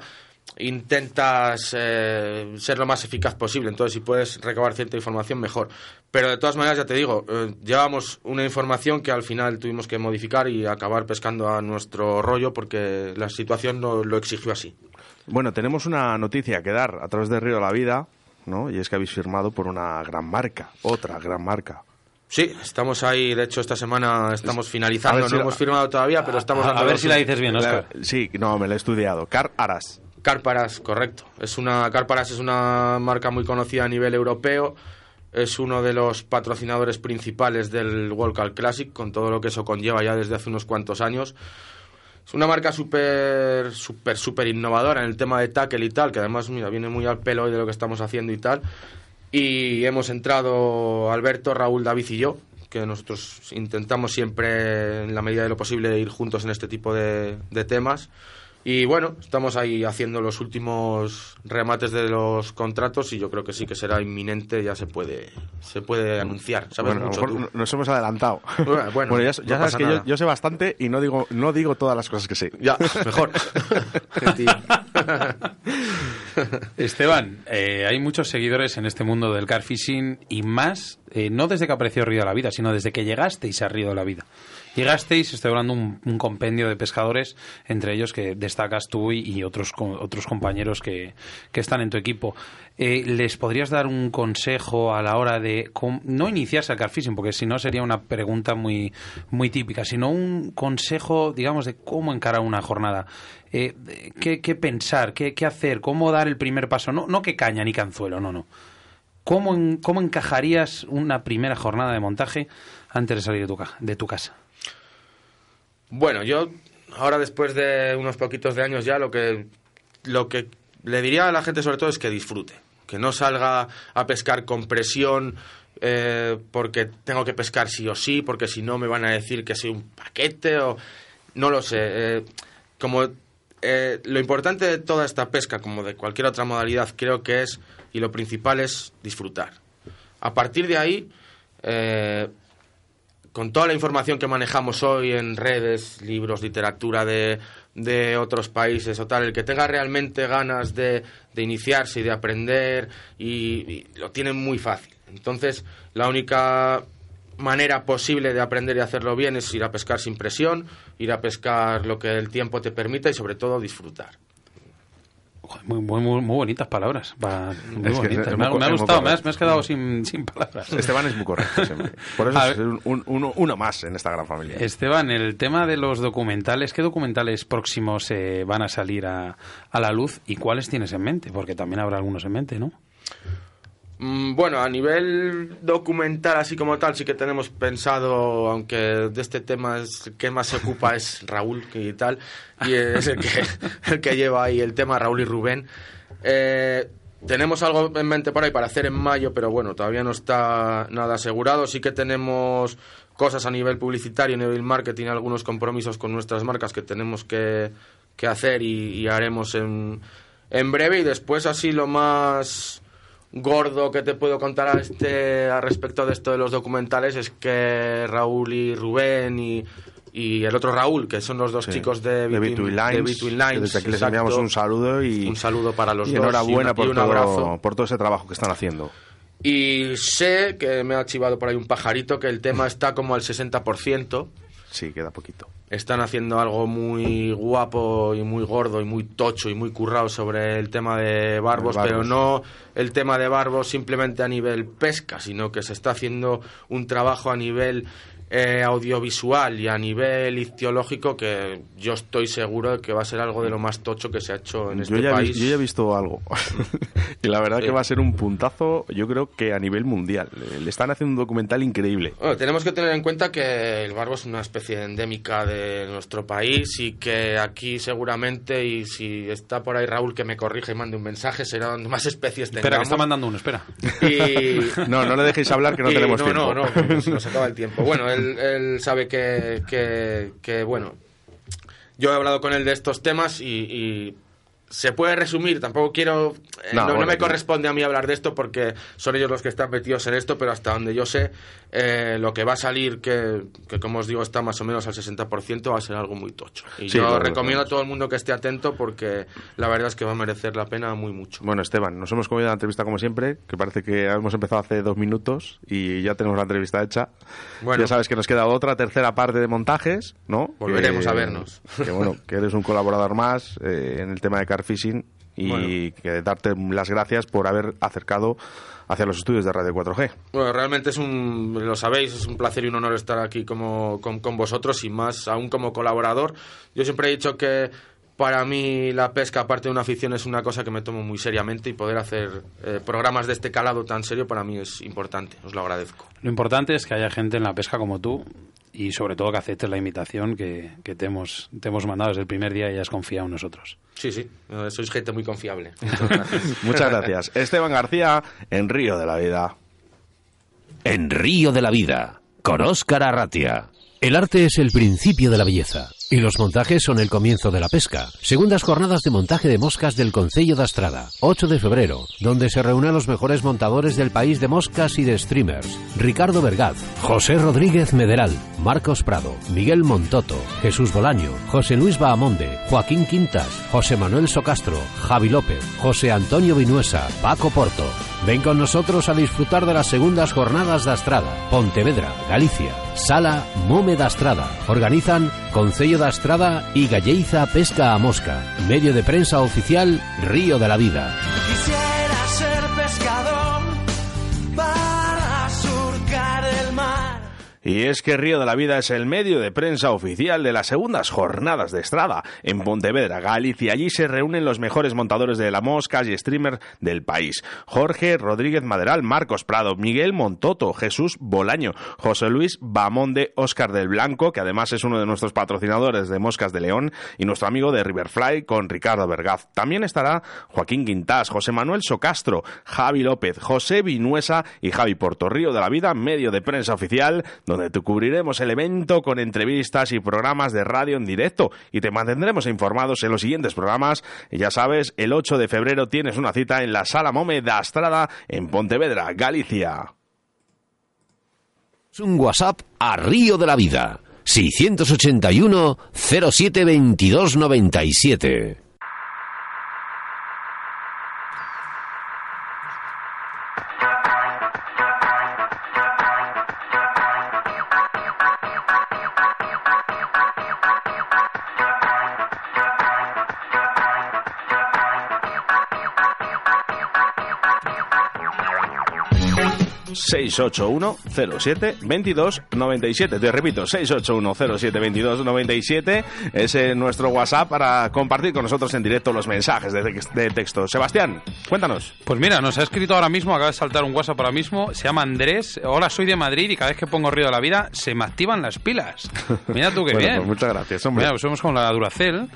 [SPEAKER 4] intentas eh, ser lo más eficaz posible. Entonces, si puedes recabar cierta información, mejor. Pero de todas maneras, ya te digo, eh, llevamos una información que al final tuvimos que modificar y acabar pescando a nuestro rollo porque la situación no, lo exigió así.
[SPEAKER 2] Bueno, tenemos una noticia que dar a través de Río de la Vida, ¿no? Y es que habéis firmado por una gran marca, otra gran marca.
[SPEAKER 4] Sí, estamos ahí. De hecho, esta semana estamos finalizando. no hemos firmado todavía, pero estamos
[SPEAKER 3] a, a ver si la dices bien, Oscar.
[SPEAKER 2] Sí, no, me la he estudiado. Car Aras.
[SPEAKER 4] Carparas, correcto. Es una Carparas es una marca muy conocida a nivel europeo. Es uno de los patrocinadores principales del World Cup Classic, con todo lo que eso conlleva ya desde hace unos cuantos años. Es una marca súper, súper, súper innovadora en el tema de tackle y tal, que además, mira, viene muy al pelo hoy de lo que estamos haciendo y tal. Y hemos entrado Alberto, Raúl, David y yo, que nosotros intentamos siempre, en la medida de lo posible, ir juntos en este tipo de, de temas. Y bueno, estamos ahí haciendo los últimos remates de los contratos y yo creo que sí que será inminente, ya se puede se puede anunciar. ¿sabes?
[SPEAKER 2] Bueno, a lo
[SPEAKER 4] Mucho
[SPEAKER 2] mejor
[SPEAKER 4] tú.
[SPEAKER 2] nos hemos adelantado.
[SPEAKER 4] Bueno, bueno,
[SPEAKER 2] ya,
[SPEAKER 4] no
[SPEAKER 2] ya sabes que yo sé bastante y no digo, no digo todas las cosas que sé.
[SPEAKER 4] Ya, mejor. <laughs> <laughs> <laughs>
[SPEAKER 3] Esteban, eh, hay muchos seguidores en este mundo del car fishing y más, eh, no desde que apareció Río de la Vida, sino desde que llegasteis a Río de la Vida. Llegasteis, estoy hablando un, un compendio de pescadores, entre ellos que destacas tú y, otros, otros compañeros que, que están en tu equipo. Eh, ¿Les podrías dar un consejo a la hora de no iniciarse al car fishing, porque si no sería una pregunta muy, muy típica, sino un consejo, digamos, de cómo encarar una jornada? Eh, ¿qué, pensar? Qué, hacer? ¿Cómo dar el primer paso? No, no que caña ni canzuelo, no, no. ¿Cómo, en- ¿Cómo encajarías una primera jornada de montaje antes de salir de tu, ca- de tu casa?
[SPEAKER 4] Bueno, yo ahora después de unos poquitos de años ya lo que lo que le diría a la gente sobre todo es que disfrute, que no salga a pescar con presión eh, porque tengo que pescar sí o sí, porque si no me van a decir que soy un paquete o no lo sé. eh, como eh, lo importante de toda esta pesca, como de cualquier otra modalidad, creo que es y lo principal es disfrutar. A partir de ahí eh, con toda la información que manejamos hoy en redes, libros, literatura de, otros países o tal, el que tenga realmente ganas de, iniciarse y de aprender, y lo tiene muy fácil. Entonces, la única manera posible de aprender y hacerlo bien es ir a pescar sin presión, ir a pescar lo que el tiempo te permita y sobre todo disfrutar.
[SPEAKER 3] Muy, muy, muy, muy bonitas palabras. Muy bonitas. Me, ha- me gustado, me has,
[SPEAKER 2] correcto.
[SPEAKER 3] me has quedado sin, sin palabras.
[SPEAKER 2] Esteban es muy correcto <laughs> siempre. Por eso
[SPEAKER 3] A
[SPEAKER 2] es un- uno, uno más en esta gran familia.
[SPEAKER 3] Esteban, el tema de los documentales, ¿qué documentales próximos eh, van a salir a, a la luz y cuáles tienes en mente? Porque también habrá algunos en mente, ¿no?
[SPEAKER 4] Mm, Bueno, a nivel documental, así como tal, sí que tenemos pensado, aunque de este tema es, que más se ocupa es Raúl y tal, y es el que, <laughs> el que lleva ahí el tema, Raúl y Rubén. Eh, tenemos algo en mente por ahí para hacer en mayo, pero bueno, todavía no está nada asegurado. Sí que tenemos cosas a nivel publicitario, a nivel marketing, algunos compromisos con nuestras marcas que tenemos que, que hacer y, y haremos en, en breve. Y después, así lo más gordo que te puedo contar a este a respecto de esto de los documentales es que Raúl y Rubén y, y el otro Raúl, que son los dos
[SPEAKER 2] Sí.
[SPEAKER 4] chicos de
[SPEAKER 2] Between Lines,
[SPEAKER 4] de Between Lines,
[SPEAKER 2] desde aquí les enviamos un saludo y,
[SPEAKER 4] Un saludo para los
[SPEAKER 2] y
[SPEAKER 4] dos
[SPEAKER 2] enhorabuena
[SPEAKER 4] y un-
[SPEAKER 2] por,
[SPEAKER 4] y un abrazo.
[SPEAKER 2] todo, por todo ese trabajo que están haciendo.
[SPEAKER 4] Y sé que me ha chivado por ahí un pajarito que el tema está como al 60%.
[SPEAKER 2] Sí, queda poquito.
[SPEAKER 4] Están haciendo algo muy guapo y muy gordo y muy tocho y muy currado sobre el tema de barbos,
[SPEAKER 2] De barbos.
[SPEAKER 4] pero no el tema de barbos simplemente a nivel pesca, sino que se está haciendo un trabajo a nivel eh, audiovisual y a nivel ictiológico que yo estoy seguro de que va a ser algo de lo más tocho que se ha hecho en
[SPEAKER 2] Yo
[SPEAKER 4] este
[SPEAKER 2] ya,
[SPEAKER 4] país.
[SPEAKER 2] yo ya he visto algo. <laughs> y la verdad
[SPEAKER 4] Sí.
[SPEAKER 2] que va a ser un puntazo, yo creo que a nivel mundial. Le- están haciendo un documental increíble.
[SPEAKER 4] Bueno, tenemos que tener en cuenta que el barbo es una especie endémica de nuestro país y que aquí seguramente, y si está por ahí Raúl que me corrige y mande un mensaje, será donde más especies
[SPEAKER 3] Espera, que está mandando uno, espera.
[SPEAKER 4] Y, <laughs>
[SPEAKER 2] No, no le dejéis hablar que no
[SPEAKER 4] y
[SPEAKER 2] tenemos
[SPEAKER 4] no,
[SPEAKER 2] tiempo.
[SPEAKER 4] No, no, nos, nos acaba el tiempo. Bueno, él, sabe que, que, que, bueno, yo he hablado con él de estos temas y, y se puede resumir, tampoco quiero eh, no, me corresponde a mí hablar de esto porque son ellos los que están metidos en esto, pero hasta donde yo sé, eh, lo que va a salir, que, como os digo está más o menos al 60%, va a ser algo muy tocho. Y yo recomiendo a todo el mundo que esté atento porque la verdad es que va a merecer la pena muy mucho.
[SPEAKER 2] Bueno, Esteban, nos hemos comido la entrevista como siempre, que parece que hemos empezado hace dos minutos y ya tenemos la entrevista hecha. Bueno, ya sabes que nos queda otra tercera parte de montajes, ¿no?
[SPEAKER 4] Volveremos a vernos.
[SPEAKER 2] Que bueno, que eres un colaborador más eh, en el tema de car fishing y que darte las gracias por haber acercado hacia los estudios de Radio 4G.
[SPEAKER 4] Bueno, realmente es un, lo sabéis, es un placer y un honor estar aquí como, con, vosotros y más aún como colaborador. Yo siempre he dicho que para mí la pesca, aparte de una afición, es una cosa que me tomo muy seriamente y poder hacer eh, programas de este calado tan serio para mí es importante, os lo agradezco.
[SPEAKER 3] Lo importante es que haya gente en la pesca como tú y sobre todo que aceptes la invitación que, te, hemos, te hemos mandado desde el primer día y has confiado en nosotros.
[SPEAKER 4] Sí, sí, sois gente muy confiable. <laughs>
[SPEAKER 2] Muchas gracias. Esteban García en Río de la Vida.
[SPEAKER 1] En Río de la Vida, con Óscar Arratia. El arte es el principio de la belleza. Y los montajes son el comienzo de la pesca. Segundas jornadas de montaje de moscas del Concello de Astrada, 8 de febrero, donde se reúnen los mejores montadores del país de moscas y de streamers. Ricardo Vergaz, José Rodríguez Mederal, Marcos Prado, Miguel Montoto, Jesús Bolaño, José Luis Bahamonde, Joaquín Quintas, José Manuel Socastro, Javi López, José Antonio Vinuesa, Paco Porto. Ven con nosotros a disfrutar de las segundas jornadas de Astrada, Pontevedra, Galicia. Sala Mome de Astrada. Organizan Concello de Astrada y Galleiza Pesca a Mosca. Medio de prensa oficial Río de la Vida.
[SPEAKER 2] Y es que Río de la Vida es el medio de prensa oficial de las segundas jornadas de Estrada en Pontevedra, Galicia. Allí se reúnen los mejores montadores de la mosca y streamer del país. Jorge Rodríguez Maderal, Marcos Prado, Miguel Montoto, Jesús Bolaño, José Luis Bamonde, Óscar del Blanco, que además es uno de nuestros patrocinadores de Moscas de León, y nuestro amigo de Riverfly con Ricardo Vergaz. También estará Joaquín Quintás, José Manuel Socastro, Javi López, José Vinuesa y Javi Porto. Río de la Vida, medio de prensa oficial donde te cubriremos el evento con entrevistas y programas de radio en directo y te mantendremos informados en los siguientes programas. Ya sabes, el 8 de febrero tienes una cita en la Sala Mome de Astrada en Pontevedra, Galicia.
[SPEAKER 1] Un WhatsApp a Río de la Vida. 681 07 22 97.
[SPEAKER 2] 681-07-2297. Te repito, 681-07-2297 es nuestro WhatsApp para compartir con nosotros en directo los mensajes de, de, texto. Sebastián, cuéntanos.
[SPEAKER 3] Pues mira, nos ha escrito ahora mismo, acaba de saltar un WhatsApp ahora mismo, se llama Andrés. Hola, soy de Madrid y cada vez que pongo Río de la Vida se me activan las pilas. Mira tú qué <laughs> bien.
[SPEAKER 2] Pues muchas gracias, hombre.
[SPEAKER 3] Mira, pues somos con la Duracel.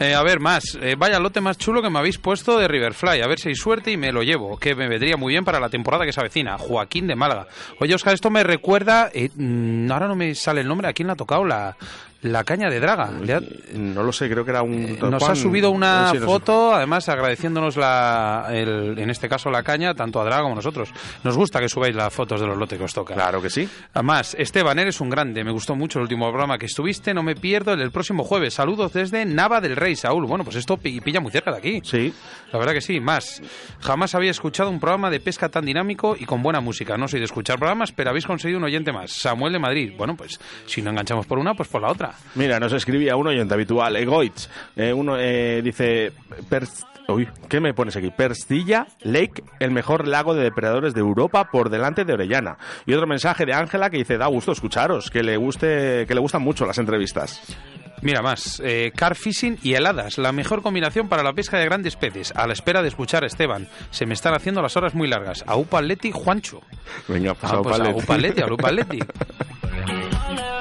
[SPEAKER 3] Eh, a ver, más. Eh, vaya lote más chulo que me habéis puesto de Riverfly. A ver si hay suerte y me lo llevo, que me vendría muy bien para la temporada que se avecina. Joaquín de Málaga. Oye, Oscar, esto me recuerda, eh, mm, ahora no me sale el nombre, ¿a quién le ha tocado la, la caña de Draga.
[SPEAKER 2] No lo sé, creo que era un...
[SPEAKER 3] Eh, nos ha subido una foto, además agradeciéndonos la, el, en este caso la caña, tanto a Draga como a nosotros. Nos gusta que subáis las fotos de los lotes que os toca.
[SPEAKER 2] Claro que sí.
[SPEAKER 3] Además, Esteban, eres un grande. Me gustó mucho el último programa que estuviste. No me pierdo el, el próximo jueves. Saludos desde Nava del Rey, Saúl. Bueno, pues esto pilla muy cerca de aquí.
[SPEAKER 2] Sí.
[SPEAKER 3] La verdad que sí. Más, jamás había escuchado un programa de pesca tan dinámico y con buena música. No soy de escuchar programas, pero habéis conseguido un oyente más. Samuel de Madrid. Bueno, pues si no enganchamos por una, pues por la otra.
[SPEAKER 2] Mira, nos escribía un oyente habitual, Egoitz. Eh, uno eh, dice. Uy, ¿qué me pones aquí? Perstilla Lake, el mejor lago de depredadores de Europa por delante de Orellana. Y otro mensaje de Ángela que dice, da gusto escucharos, que le guste, que le gustan mucho las entrevistas.
[SPEAKER 3] Mira más, eh, car fishing y heladas, la mejor combinación para la pesca de grandes peces. A la espera de escuchar a Esteban, se me están haciendo las horas muy largas. A Upaletti, Juancho.
[SPEAKER 2] Venga, pues,
[SPEAKER 3] ah, pues a Upaletti, a Upaletti. <laughs>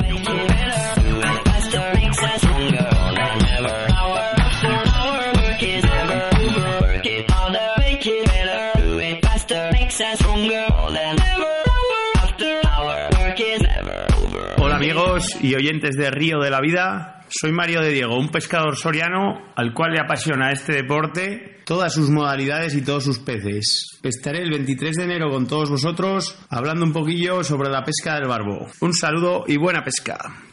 [SPEAKER 5] Hola amigos y oyentes de Río de la Vida, Soy Mario de Diego, un pescador soriano al cual le apasiona este deporte, todas sus modalidades y todos sus peces. Estaré el 23 de enero con todos vosotros hablando un poquillo sobre la pesca del barbo. Un saludo y buena pesca.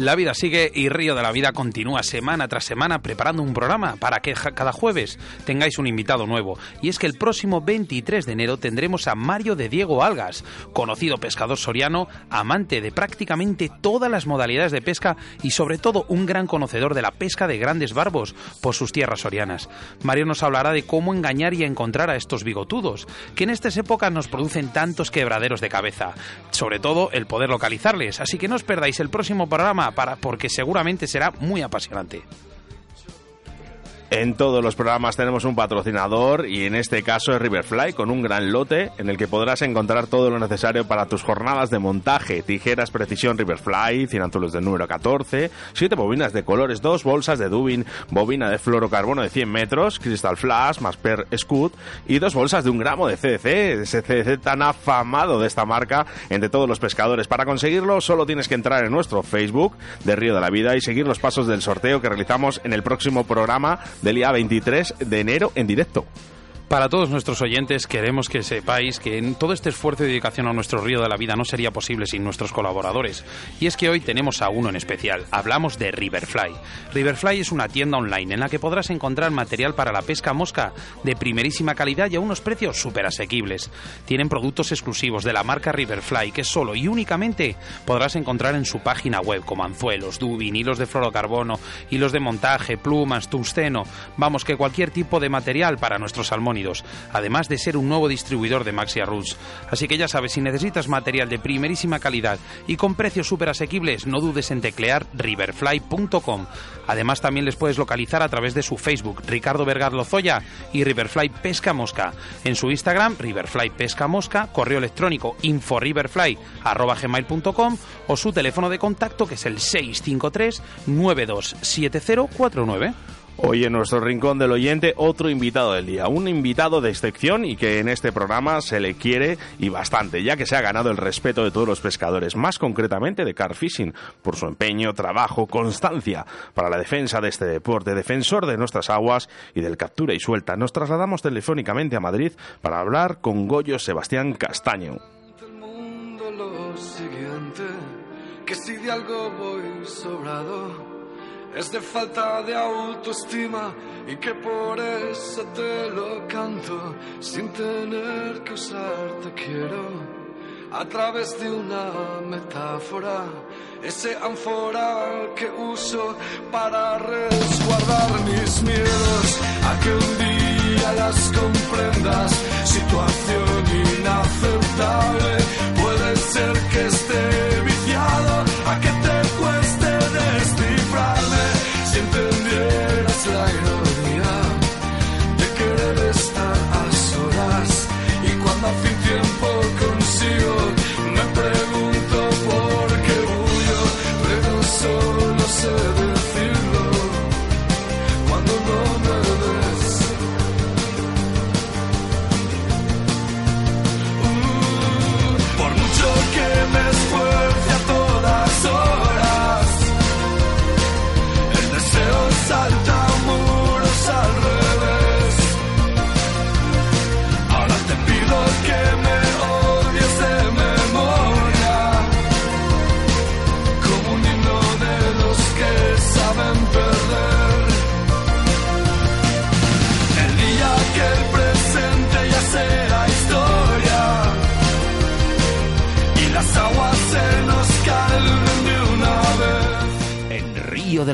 [SPEAKER 3] La vida sigue y Río de la Vida continúa semana tras semana preparando un programa para que cada jueves tengáis un invitado nuevo. Y es que el próximo 23 de enero tendremos a Mario de Diego Algas, conocido pescador soriano, amante de prácticamente todas las modalidades de pesca y sobre todo un gran conocedor de la pesca de grandes barbos por sus tierras sorianas. Mario nos hablará de cómo engañar y encontrar a estos bigotudos, que en estas épocas nos producen tantos quebraderos de cabeza. Sobre todo el poder localizarles. Así que no os perdáis el próximo programa para, porque seguramente será muy apasionante.
[SPEAKER 2] En todos los programas tenemos un patrocinador y en este caso es Riverfly con un gran lote en el que podrás encontrar todo lo necesario para tus jornadas de montaje, tijeras precisión Riverfly, 100 anzuelos del número 14, 7 bobinas de colores, 2 bolsas de dubin, bobina de fluorocarbono de 100 metros, Crystal Flash más Per Scoot y dos bolsas de un gramo de CDC, ese CDC tan afamado de esta marca entre todos los pescadores. Para conseguirlo solo tienes que entrar en nuestro Facebook de Río de la Vida y seguir los pasos del sorteo que realizamos en el próximo programa del día 23 de enero en directo.
[SPEAKER 3] Para todos nuestros oyentes queremos que sepáis que en todo este esfuerzo y dedicación a nuestro río de la vida no sería posible sin nuestros colaboradores. Y es que hoy tenemos a uno en especial. Hablamos de Riverfly. Riverfly es una tienda online en la que podrás encontrar material para la pesca mosca de primerísima calidad y a unos precios súper asequibles. Tienen productos exclusivos de la marca Riverfly que solo y únicamente podrás encontrar en su página web como anzuelos, dubin, hilos de fluorocarbono, hilos de montaje, plumas, tungsteno. Vamos, que cualquier tipo de material para nuestros además de ser un nuevo distribuidor de Maxia Roots. Así que ya sabes, si necesitas material de primerísima calidad y con precios súper asequibles, no dudes en teclear riverfly.com. Además, también les puedes localizar a través de su Facebook, Ricardo Vergaz Lozoya y Riverfly Pesca Mosca. En su Instagram, Riverfly Pesca Mosca, correo electrónico inforiverfly.com o su teléfono de contacto que es el 653 927049.
[SPEAKER 2] Hoy en nuestro rincón del oyente otro invitado del día, un invitado de excepción y que en este programa se le quiere y bastante, ya que se ha ganado el respeto de todos los pescadores, más concretamente de car fishing, por su empeño, trabajo, constancia para la defensa de este deporte, defensor de nuestras aguas y del captura y suelta. Nos trasladamos telefónicamente a Madrid para hablar con Goyo Sebastián Castaño.
[SPEAKER 6] Es de falta de autoestima y que por eso te lo canto sin tener que usarte quiero. A través de una metáfora ese ánfora que uso para resguardar mis miedos. A que un día las comprendas situación inaceptable. Puede ser que esté viciado a que te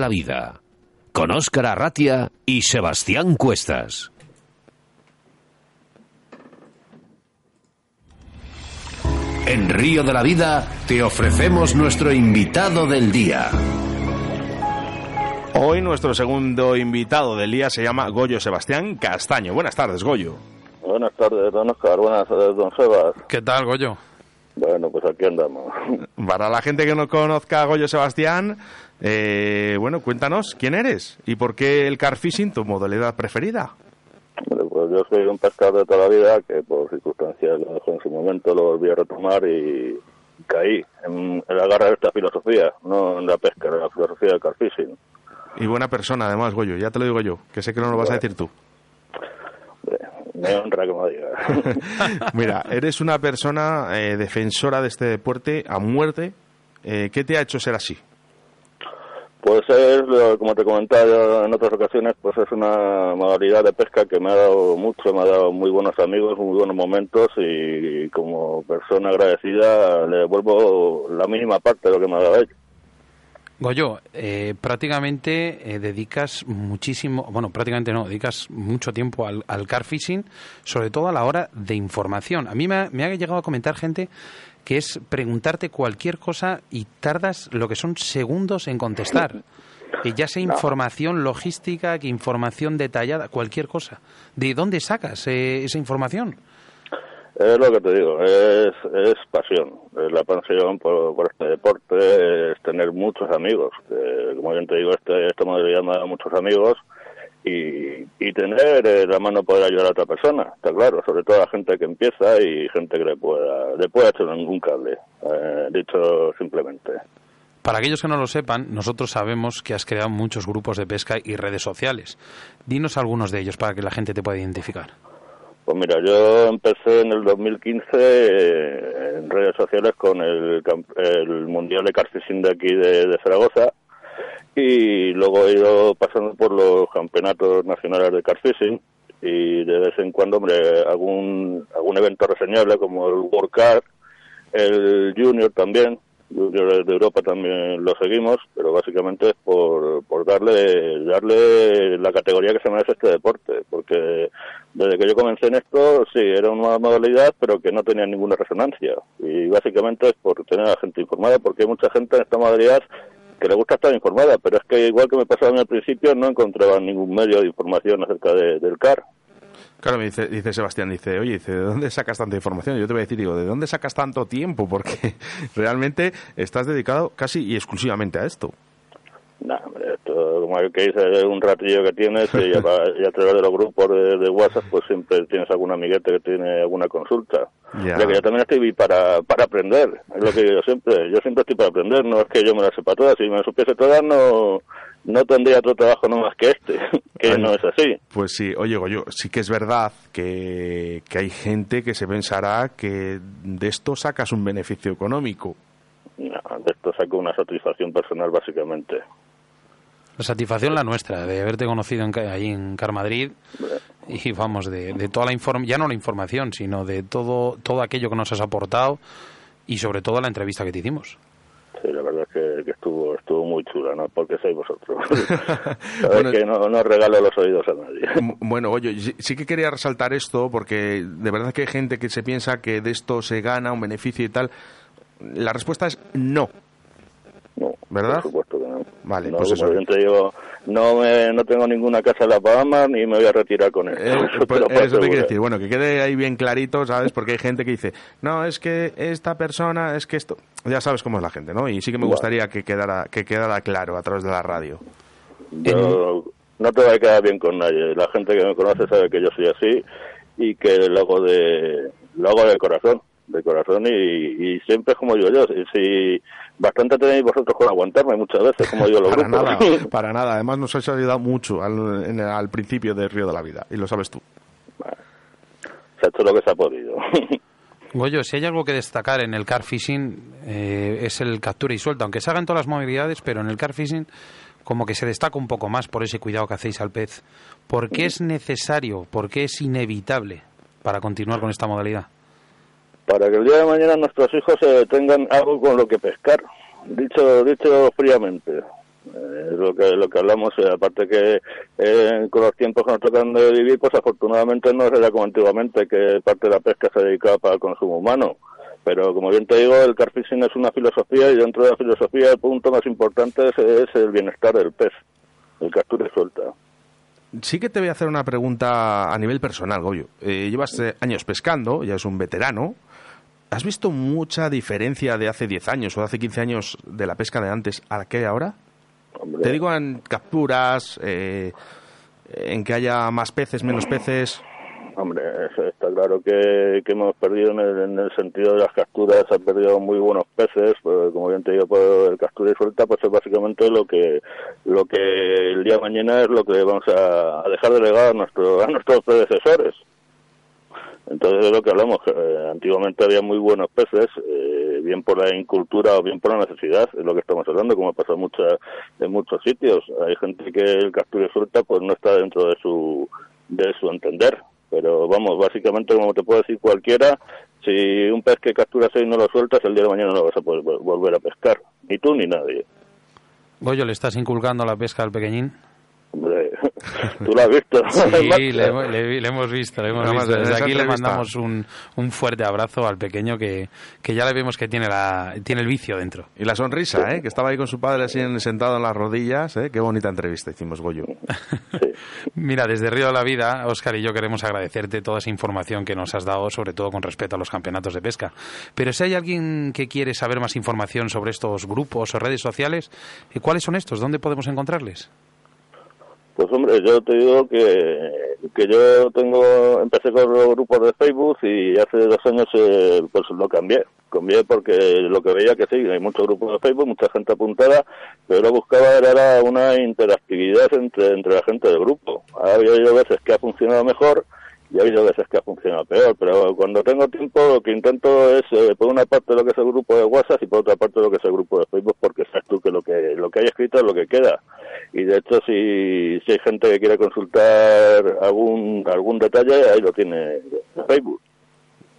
[SPEAKER 6] la
[SPEAKER 1] Vida, con Óscar Arratia y Sebastián Cuestas. En Río de la Vida te ofrecemos nuestro invitado del día.
[SPEAKER 2] Hoy nuestro segundo invitado del día se llama Goyo Sebastián Castaño. Buenas tardes, Goyo.
[SPEAKER 7] Buenas tardes, don Oscar. Buenas tardes, don Sebas.
[SPEAKER 3] ¿Qué tal, Goyo?
[SPEAKER 7] Bueno, pues aquí andamos.
[SPEAKER 2] Para la gente que no conozca a Goyo Sebastián, eh, bueno, cuéntanos quién eres y por qué el car fishing tu modalidad preferida.
[SPEAKER 7] Bueno, pues yo soy un pescador de toda la vida que por circunstancias lo dejó en su momento, lo volví a retomar y caí en, en la garra de esta filosofía, no en la pesca, en la filosofía del car fishing.
[SPEAKER 2] Y buena persona, además, Goyo, ya te lo digo yo, que sé que no lo vas a decir tú.
[SPEAKER 7] Me honra que me digas. <laughs> <laughs>
[SPEAKER 2] Mira, eres una persona eh, defensora de este deporte a muerte. Eh, ¿Qué te ha hecho ser así?
[SPEAKER 7] Pues es, como te comentaba en otras ocasiones, pues es una modalidad de pesca que me ha dado mucho, me ha dado muy buenos amigos, muy buenos momentos y, como persona agradecida le devuelvo la mínima parte de lo que me ha dado ella.
[SPEAKER 3] Goyo, eh, prácticamente eh, dedicas muchísimo, bueno, prácticamente no, dedicas mucho tiempo al, al car fishing, sobre todo a la hora de información. A mí me ha, me ha llegado a comentar gente que es preguntarte cualquier cosa y tardas lo que son segundos en contestar. Que ya sea información logística, que información detallada, cualquier cosa. ¿De dónde sacas eh, esa información?
[SPEAKER 7] Es lo que te digo, es, es pasión, es la pasión por, por este deporte, es tener muchos amigos. que, como bien te digo, este, esta modalidad me dado muchos amigos y, y tener eh, la mano poder ayudar a otra persona, está claro, sobre todo a gente que empieza y gente que le pueda, le pueda echar un cable, eh, dicho simplemente.
[SPEAKER 3] Para aquellos que no lo sepan, nosotros sabemos que has creado muchos grupos de pesca y redes sociales. Dinos algunos de ellos para que la gente te pueda identificar.
[SPEAKER 7] Pues mira, yo empecé en el 2015 eh, en redes sociales con el, el Mundial de Carfishing de aquí de, de Zaragoza y luego he ido pasando por los campeonatos nacionales de Carfishing y de vez en cuando, hombre, algún, algún evento reseñable como el World Car, el Junior también, Junior de Europa también lo seguimos, pero básicamente es por, por darle, darle la categoría que se merece este deporte, porque desde que yo comencé en esto, sí, era una modalidad, pero que no tenía ninguna resonancia. Y básicamente es por tener a la gente informada, porque hay mucha gente en esta modalidad que le gusta estar informada, pero es que igual que me pasaba en el principio, no encontraba ningún medio de información acerca de- del CAR.
[SPEAKER 2] Claro, me dice, dice Sebastián, dice, oye, dice, ¿de dónde sacas tanta información? Yo te voy a decir, digo, ¿de dónde sacas tanto tiempo? Porque <laughs> realmente estás dedicado casi y exclusivamente a esto.
[SPEAKER 7] Nah, hombre, esto, como el que dice, un ratillo que tienes y a, y a través de los grupos de, de WhatsApp, pues siempre tienes algún amiguete que tiene alguna consulta.
[SPEAKER 2] Ya.
[SPEAKER 7] Que yo también estoy para, para aprender, es lo que digo siempre. Yo siempre estoy para aprender, no es que yo me las sepa todas. Si me las supiese todas, no, no tendría otro trabajo no más que este, <laughs> que no es así.
[SPEAKER 2] Pues sí, oye, yo sí que es verdad que, que hay gente que se pensará que de esto sacas un beneficio económico.
[SPEAKER 7] No, de esto saco una satisfacción personal, básicamente.
[SPEAKER 3] La satisfacción la nuestra, de haberte conocido en, ahí en Car Madrid y vamos, de, de toda la información, ya no la información, sino de todo, todo aquello que nos has aportado y sobre todo la entrevista que te hicimos.
[SPEAKER 7] Sí, la verdad es que, que estuvo estuvo muy chula, ¿no? Porque sois vosotros. <laughs>
[SPEAKER 2] Bueno,
[SPEAKER 7] que no, no regalo los oídos a nadie.
[SPEAKER 2] Bueno, oye, sí, que quería resaltar esto porque de verdad que hay gente que se piensa que de esto se gana un beneficio y tal. La respuesta es no.
[SPEAKER 7] No,
[SPEAKER 2] ¿Verdad?
[SPEAKER 7] Por.
[SPEAKER 2] Vale,
[SPEAKER 7] no,
[SPEAKER 2] pues eso.
[SPEAKER 7] bien te digo, no, me, no tengo ninguna casa en las Bahamas ni me voy a retirar con esto.
[SPEAKER 2] Eh, <laughs>
[SPEAKER 7] Eso te
[SPEAKER 2] pues eso te
[SPEAKER 7] asegurar.
[SPEAKER 2] decir, bueno, que quede ahí bien clarito, ¿sabes? Porque hay gente que dice, no, es que esta persona, es que esto... Ya sabes cómo es la gente, ¿no? Y sí que me gustaría que quedara, que quedara claro a través de la radio.
[SPEAKER 7] Yo no te voy a quedar bien con nadie. La gente que me conoce sabe que yo soy así y que lo hago de, lo hago de corazón, de corazón y, y siempre es como digo yo. Si bastante tenéis vosotros con aguantarme muchas veces, como digo <laughs> los
[SPEAKER 2] Para
[SPEAKER 7] grupos.
[SPEAKER 2] nada, <laughs> para nada. Además nos has ayudado mucho al, en- al principio de Río de la Vida, y lo sabes tú.
[SPEAKER 7] Se ha hecho lo que se ha podido. <laughs>
[SPEAKER 3] Goyo, si hay algo que destacar en el car fishing eh, es el captura y suelta, aunque se hagan todas las movilidades, pero en el car fishing como que se destaca un poco más por ese cuidado que hacéis al pez. ¿Por qué es necesario, por qué es inevitable para continuar con esta modalidad?
[SPEAKER 7] Para que el día de mañana nuestros hijos eh, tengan algo con lo que pescar. Dicho dicho fríamente. Eh, lo que lo que hablamos, eh, aparte que eh, con los tiempos que nos tocan de vivir, pues afortunadamente no será como antiguamente, que parte de la pesca se dedicaba para el consumo humano. Pero como bien te digo, el car fishing es una filosofía y dentro de la filosofía el punto más importante es, el bienestar del pez, el captura y suelta.
[SPEAKER 2] sí que te voy a hacer una pregunta a nivel personal, Goyo. Llevas años pescando, ya es un veterano. ¿Has visto mucha diferencia de hace 10 años o de hace 15 años de la pesca de antes a la que hay ahora?
[SPEAKER 7] Hombre,
[SPEAKER 2] Te digo en capturas, eh, en que haya más peces, menos peces.
[SPEAKER 7] hombre, está claro que, que hemos perdido en el, en el sentido de las capturas, han perdido muy buenos peces, pues, como bien te digo, pues, el captura y suelta, pues es básicamente lo que lo que el día de mañana es lo que vamos a, a dejar de legado a, nuestro, a nuestros predecesores. Entonces es lo que hablamos, eh, antiguamente había muy buenos peces, eh, bien por la incultura o bien por la necesidad, es lo que estamos hablando, como pasa mucha, en muchos sitios. Hay gente que el captura y suelta pues no está dentro de su, de su entender. Pero vamos, básicamente como te puedo decir cualquiera, si un pez que capturas hoy no lo sueltas, el día de mañana no lo vas a poder vol- volver a pescar. Ni tú ni nadie.
[SPEAKER 3] Goyo, ¿le estás inculcando la pesca al pequeñín?
[SPEAKER 7] Hombre, <laughs> tú lo has visto.
[SPEAKER 3] Sí, <laughs> le, hemos- le- le hemos visto, le hemos Desde aquí le mandamos un, un fuerte abrazo al pequeño que, que ya le vemos que tiene, la, tiene el vicio dentro.
[SPEAKER 2] Y la sonrisa, ¿eh? que estaba ahí con su padre así en- sentado en las rodillas. ¿eh? Qué bonita entrevista hicimos, Goyo. <laughs>
[SPEAKER 3] Mira, desde Río de la Vida, Óscar y yo queremos agradecerte toda esa información que nos has dado, sobre todo con respecto a los campeonatos de pesca. Pero si hay alguien que quiere saber más información sobre estos grupos o redes sociales, eh, ¿cuáles son estos? ¿Dónde podemos encontrarles?
[SPEAKER 7] Pues hombre, yo te digo que, que yo tengo, empecé con los grupos de Facebook y hace dos años eh, pues lo cambié. Cambié porque lo que veía que sí, hay muchos grupos de Facebook, mucha gente apuntada, pero lo buscaba era una interactividad entre, entre la gente del grupo. Ha habido veces que ha funcionado mejor y ha habido veces que ha funcionado peor, pero cuando tengo tiempo lo que intento es, eh, por una parte lo que es el grupo de WhatsApp y por otra parte lo que es el grupo de Facebook, porque sabes tú que lo que, lo que hay escrito es lo que queda. Y de hecho, si, si hay gente que quiere consultar algún, algún detalle, ahí lo tiene en Facebook.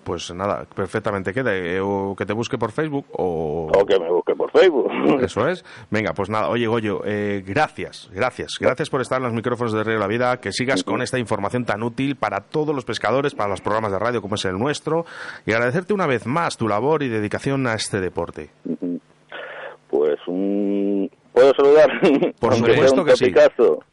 [SPEAKER 2] Pues nada, perfectamente queda. eh, O que te busque por Facebook o...
[SPEAKER 7] O que me busque por Facebook. <laughs>
[SPEAKER 2] Eso es. Venga, pues nada. Oye, Goyo, eh, gracias, gracias. Gracias por estar en los micrófonos de Río de la Vida. Que sigas con esta información tan útil para todos los pescadores, para los programas de radio como es el nuestro. Y agradecerte una vez más tu labor y dedicación a este deporte.
[SPEAKER 7] Pues un... ¿Puedo saludar? <laughs>
[SPEAKER 2] Por supuesto que sí.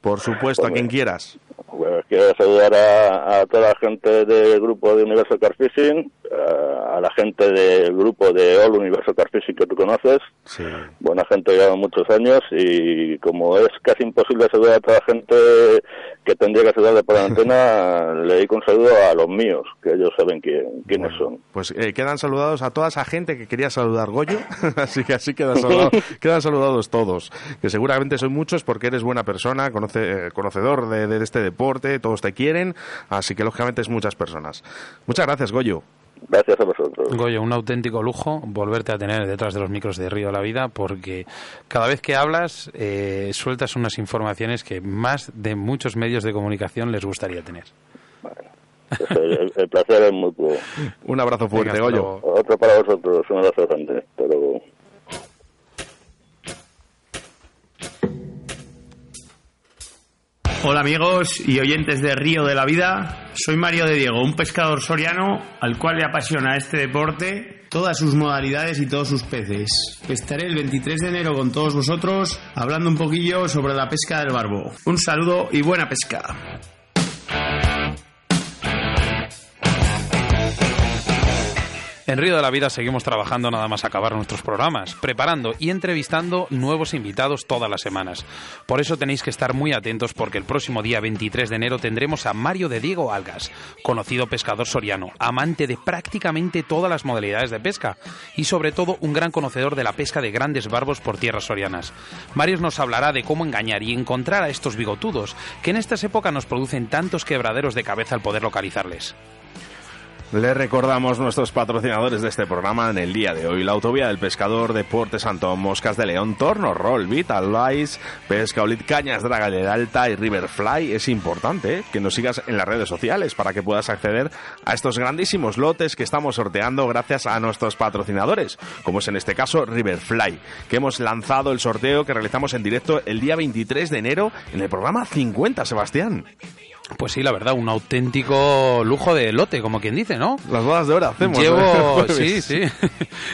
[SPEAKER 2] Por supuesto, a quien quieras.
[SPEAKER 7] Pues quiero saludar a, a toda la gente del grupo de Universo Carfishing, a, a la gente del grupo de All Universo Carfishing que tú conoces.
[SPEAKER 2] Sí.
[SPEAKER 7] Buena gente lleva muchos años y como es casi imposible saludar a toda la gente que tendría que saludarle por la <laughs> antena, le dedico un saludo a los míos, que ellos saben quién, quiénes son.
[SPEAKER 2] Pues eh, quedan saludados a toda esa gente que quería saludar Goyo, <laughs> así que así quedan, <laughs> saludado- quedan saludados todos, que seguramente son muchos porque eres buena persona, conoce- eh, conocedor de, de este deporte, todos te quieren, así que lógicamente es muchas personas. Muchas gracias, Goyo.
[SPEAKER 7] Gracias a vosotros.
[SPEAKER 3] Goyo, un auténtico lujo volverte a tener detrás de los micros de Río de la Vida porque cada vez que hablas eh, sueltas unas informaciones que más de muchos medios de comunicación les gustaría tener.
[SPEAKER 7] Pues el, el placer es mutuo. <laughs>
[SPEAKER 2] Un abrazo fuerte, Goyo.
[SPEAKER 7] Otro para vosotros, un abrazo grande. Hasta luego.
[SPEAKER 5] Hola amigos y oyentes de Río de la Vida, soy Mario de Diego, un pescador soriano al cual le apasiona este deporte, todas sus modalidades y todos sus peces. Estaré el 23 de enero con todos vosotros hablando un poquillo sobre la pesca del barbo. Un saludo y buena pesca.
[SPEAKER 3] En Río de la Vida seguimos trabajando nada más acabar nuestros programas, preparando y entrevistando nuevos invitados todas las semanas. Por eso tenéis que estar muy atentos porque el próximo día 23 de enero tendremos a Mario de Diego Algas, conocido pescador soriano, amante de prácticamente todas las modalidades de pesca y sobre todo un gran conocedor de la pesca de grandes barbos por tierras sorianas. Mario nos hablará de cómo engañar y encontrar a estos bigotudos que en estas épocas nos producen tantos quebraderos de cabeza al poder localizarles.
[SPEAKER 2] Le recordamos nuestros patrocinadores de este programa en el día de hoy. La Autovía del Pescador, Deporte Santo, Moscas de León, Torno Roll, Vital Lice, Pesca Olit, Cañas Draga de Alta y Riverfly. Es importante que nos sigas en las redes sociales para que puedas acceder a estos grandísimos lotes que estamos sorteando gracias a nuestros patrocinadores, como es en este caso Riverfly, que hemos lanzado el sorteo que realizamos en directo el día 23 de enero en el programa 50, Sebastián.
[SPEAKER 3] Pues sí, la verdad, un auténtico lujo de lote, como quien dice, ¿no?
[SPEAKER 2] Las bodas de hora hacemos.
[SPEAKER 3] Llevo, <laughs>
[SPEAKER 2] ¿eh?
[SPEAKER 3] sí, sí.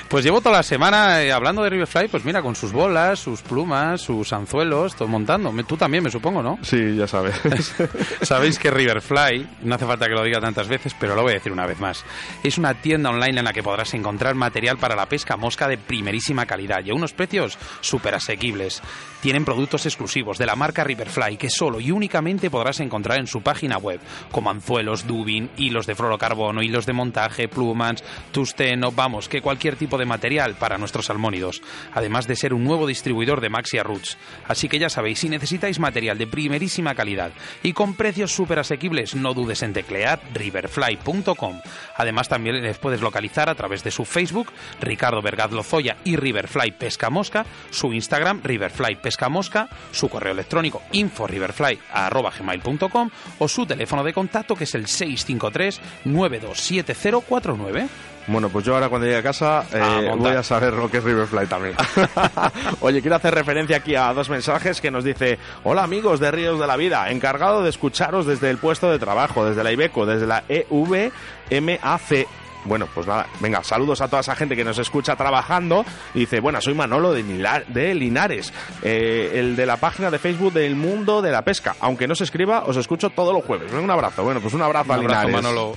[SPEAKER 3] Pues llevo toda la semana eh, hablando de Riverfly, pues mira, con sus bolas, sus plumas, sus anzuelos, todo montando. Me- Tú también, me supongo, ¿no?
[SPEAKER 2] Sí, ya sabes. <laughs>
[SPEAKER 3] Sabéis que Riverfly, no hace falta que lo diga tantas veces, pero lo voy a decir una vez más, es una tienda online en la que podrás encontrar material para la pesca mosca de primerísima calidad y a unos precios súper asequibles. Tienen productos exclusivos de la marca Riverfly que solo y únicamente podrás encontrar en su página web, como anzuelos, dubin, hilos de fluorocarbono, hilos de montaje, plumas, tusteno, vamos, que cualquier tipo de material para nuestros salmónidos, además de ser un nuevo distribuidor de Maxia Roots. Así que ya sabéis, si necesitáis material de primerísima calidad y con precios súper asequibles, no dudes en teclear riverfly.com. Además, también les puedes localizar a través de su Facebook, Ricardo Vergaz Lozoya y Riverfly Pesca Mosca, su Instagram, Riverfly Pesca Mosca, su correo electrónico info.riverfly.gmail.com o su teléfono de contacto que es el 653 927049.
[SPEAKER 2] Bueno, pues yo ahora cuando llegue a casa eh,
[SPEAKER 3] A
[SPEAKER 2] voy a saber lo que es Riverfly también. <laughs> Oye, quiero hacer referencia aquí a dos mensajes que nos dice, hola amigos de Ríos de la Vida, encargado de escucharos desde el puesto de trabajo, desde la IBECO, desde la EVMAC. Bueno, pues nada, venga, saludos a toda esa gente que nos escucha trabajando. Y dice, bueno, soy Manolo de, de Linares, eh, el de la página de Facebook del Mundo de la Pesca. Aunque no se escriba, os escucho todos los jueves. Un abrazo, bueno, pues un abrazo
[SPEAKER 3] Un
[SPEAKER 2] a
[SPEAKER 3] abrazo,
[SPEAKER 2] Linares.
[SPEAKER 3] Manolo.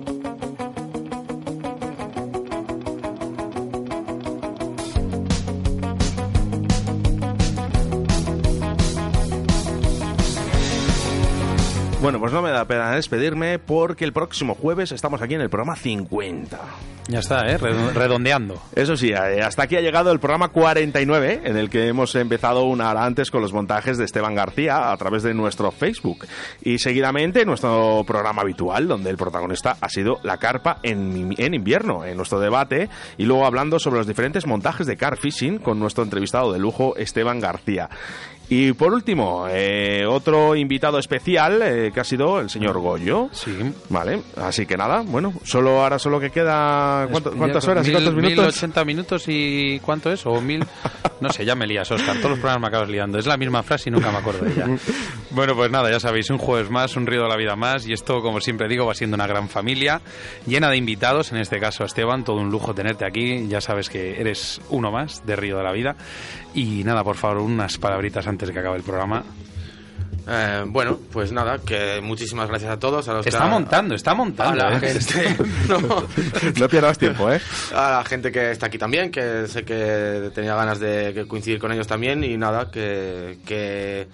[SPEAKER 2] Bueno, pues no me da pena despedirme porque el próximo jueves estamos aquí en el programa 50.
[SPEAKER 3] Ya está, ¿eh? Redo- Redondeando.
[SPEAKER 2] Eso sí, eh, hasta aquí ha llegado el programa 49, en el que hemos empezado una hora antes con los montajes de Esteban García a través de nuestro Facebook. Y seguidamente nuestro programa habitual, donde el protagonista ha sido la carpa en, en invierno, en nuestro debate, y luego hablando sobre los diferentes montajes de car fishing con nuestro entrevistado de lujo, Esteban García. Y por último, eh, otro invitado especial eh, que ha sido el señor Goyo.
[SPEAKER 3] Sí.
[SPEAKER 2] Vale, así que nada, bueno, solo ahora solo que queda ¿cuánto- ¿cuántas horas y
[SPEAKER 3] Mil-
[SPEAKER 2] cuántos minutos?
[SPEAKER 3] 1080 minutos y ¿cuánto es? O mil... <laughs> No sé, ya me lías, Oscar. Todos los programas me acabas liando. Es la misma frase y nunca me acuerdo de ella. <laughs> Bueno, pues nada, ya sabéis, un jueves más, un río de la vida más. Y esto, como siempre digo, va siendo una gran familia, llena de invitados. En este caso, Esteban, todo un lujo tenerte aquí. Ya sabes que eres uno más de Río de la Vida. Y nada, por favor, unas palabritas antes de que acabe el programa.
[SPEAKER 4] Eh, bueno, pues nada, que muchísimas gracias a todos. A los
[SPEAKER 3] Está
[SPEAKER 4] que-
[SPEAKER 3] montando, está
[SPEAKER 4] a
[SPEAKER 3] montando.
[SPEAKER 4] la
[SPEAKER 3] ¿eh?
[SPEAKER 4] gente, <laughs> no,
[SPEAKER 2] No pierdas tiempo, ¿eh?
[SPEAKER 4] a la gente que está aquí también, que sé que tenía ganas de que coincidir con ellos también y nada, que, que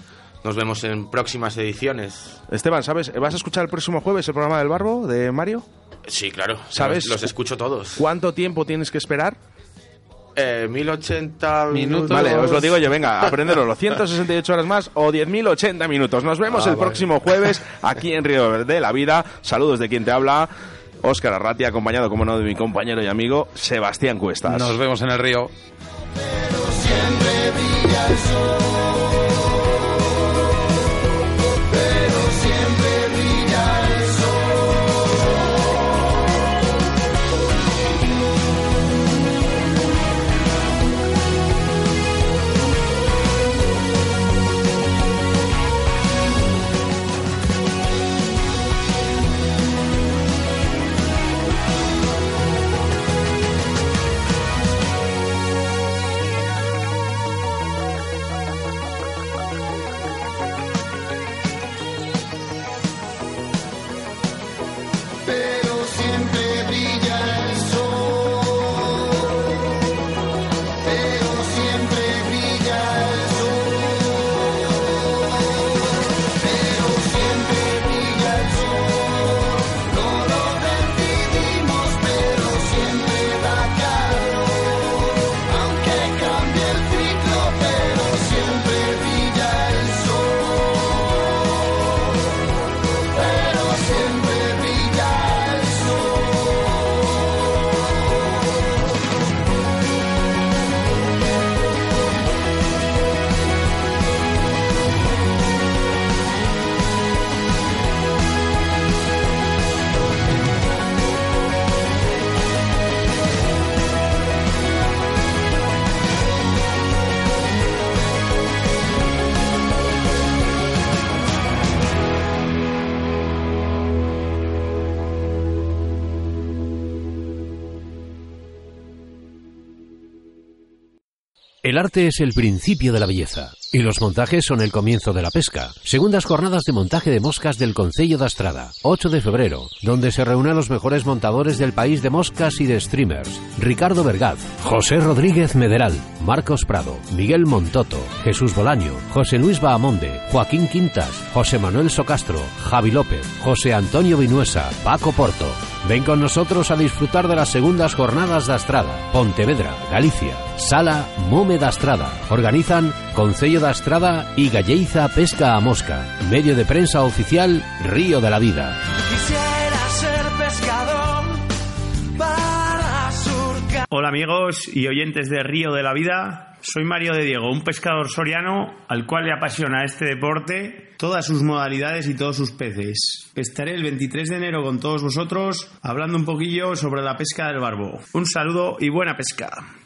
[SPEAKER 4] nos vemos en próximas ediciones.
[SPEAKER 2] Esteban, ¿sabes? ¿Vas a escuchar el próximo jueves el programa del Barbo de Mario?
[SPEAKER 4] Sí, claro,
[SPEAKER 2] ¿Sabes?
[SPEAKER 4] Los, los escucho todos.
[SPEAKER 2] ¿Cuánto tiempo tienes que esperar?
[SPEAKER 4] Eh, 1080 minutos.
[SPEAKER 2] Vale, os lo digo yo, venga, <laughs> aprenderlo. Los 168 horas más o 10.080 minutos. Nos vemos
[SPEAKER 4] Ah,
[SPEAKER 2] el
[SPEAKER 4] vale.
[SPEAKER 2] próximo jueves aquí en Río de la Vida. Saludos de quien te habla. Óscar Arrati, acompañado, como no, de mi compañero y amigo Sebastián Cuestas.
[SPEAKER 3] Nos vemos en el río.
[SPEAKER 1] El arte es el principio de la belleza y los montajes son el comienzo de la pesca. Segundas jornadas de montaje de moscas del Concello de Astrada, 8 de febrero, donde se reúnen los mejores montadores del país de moscas y de streamers. Ricardo Vergaz, José Rodríguez Mederal, Marcos Prado, Miguel Montoto, Jesús Bolaño, José Luis Bahamonde, Joaquín Quintas, José Manuel Socastro, Javi López, José Antonio Vinuesa, Paco Porto. Ven con nosotros a disfrutar de las segundas jornadas de Astrada, Pontevedra, Galicia. Sala Mome da Astrada. Organizan Concello da Astrada y Galleiza Pesca a Mosca. Medio de prensa oficial Río de la Vida.
[SPEAKER 6] Quisiera ser pescador para surcar.
[SPEAKER 5] Hola amigos y oyentes de Río de la Vida. Soy Mario de Diego, un pescador soriano al cual le apasiona este deporte, todas sus modalidades y todos sus peces. Estaré el 23 de enero con todos vosotros hablando un poquillo sobre la pesca del barbo. Un saludo y buena pesca.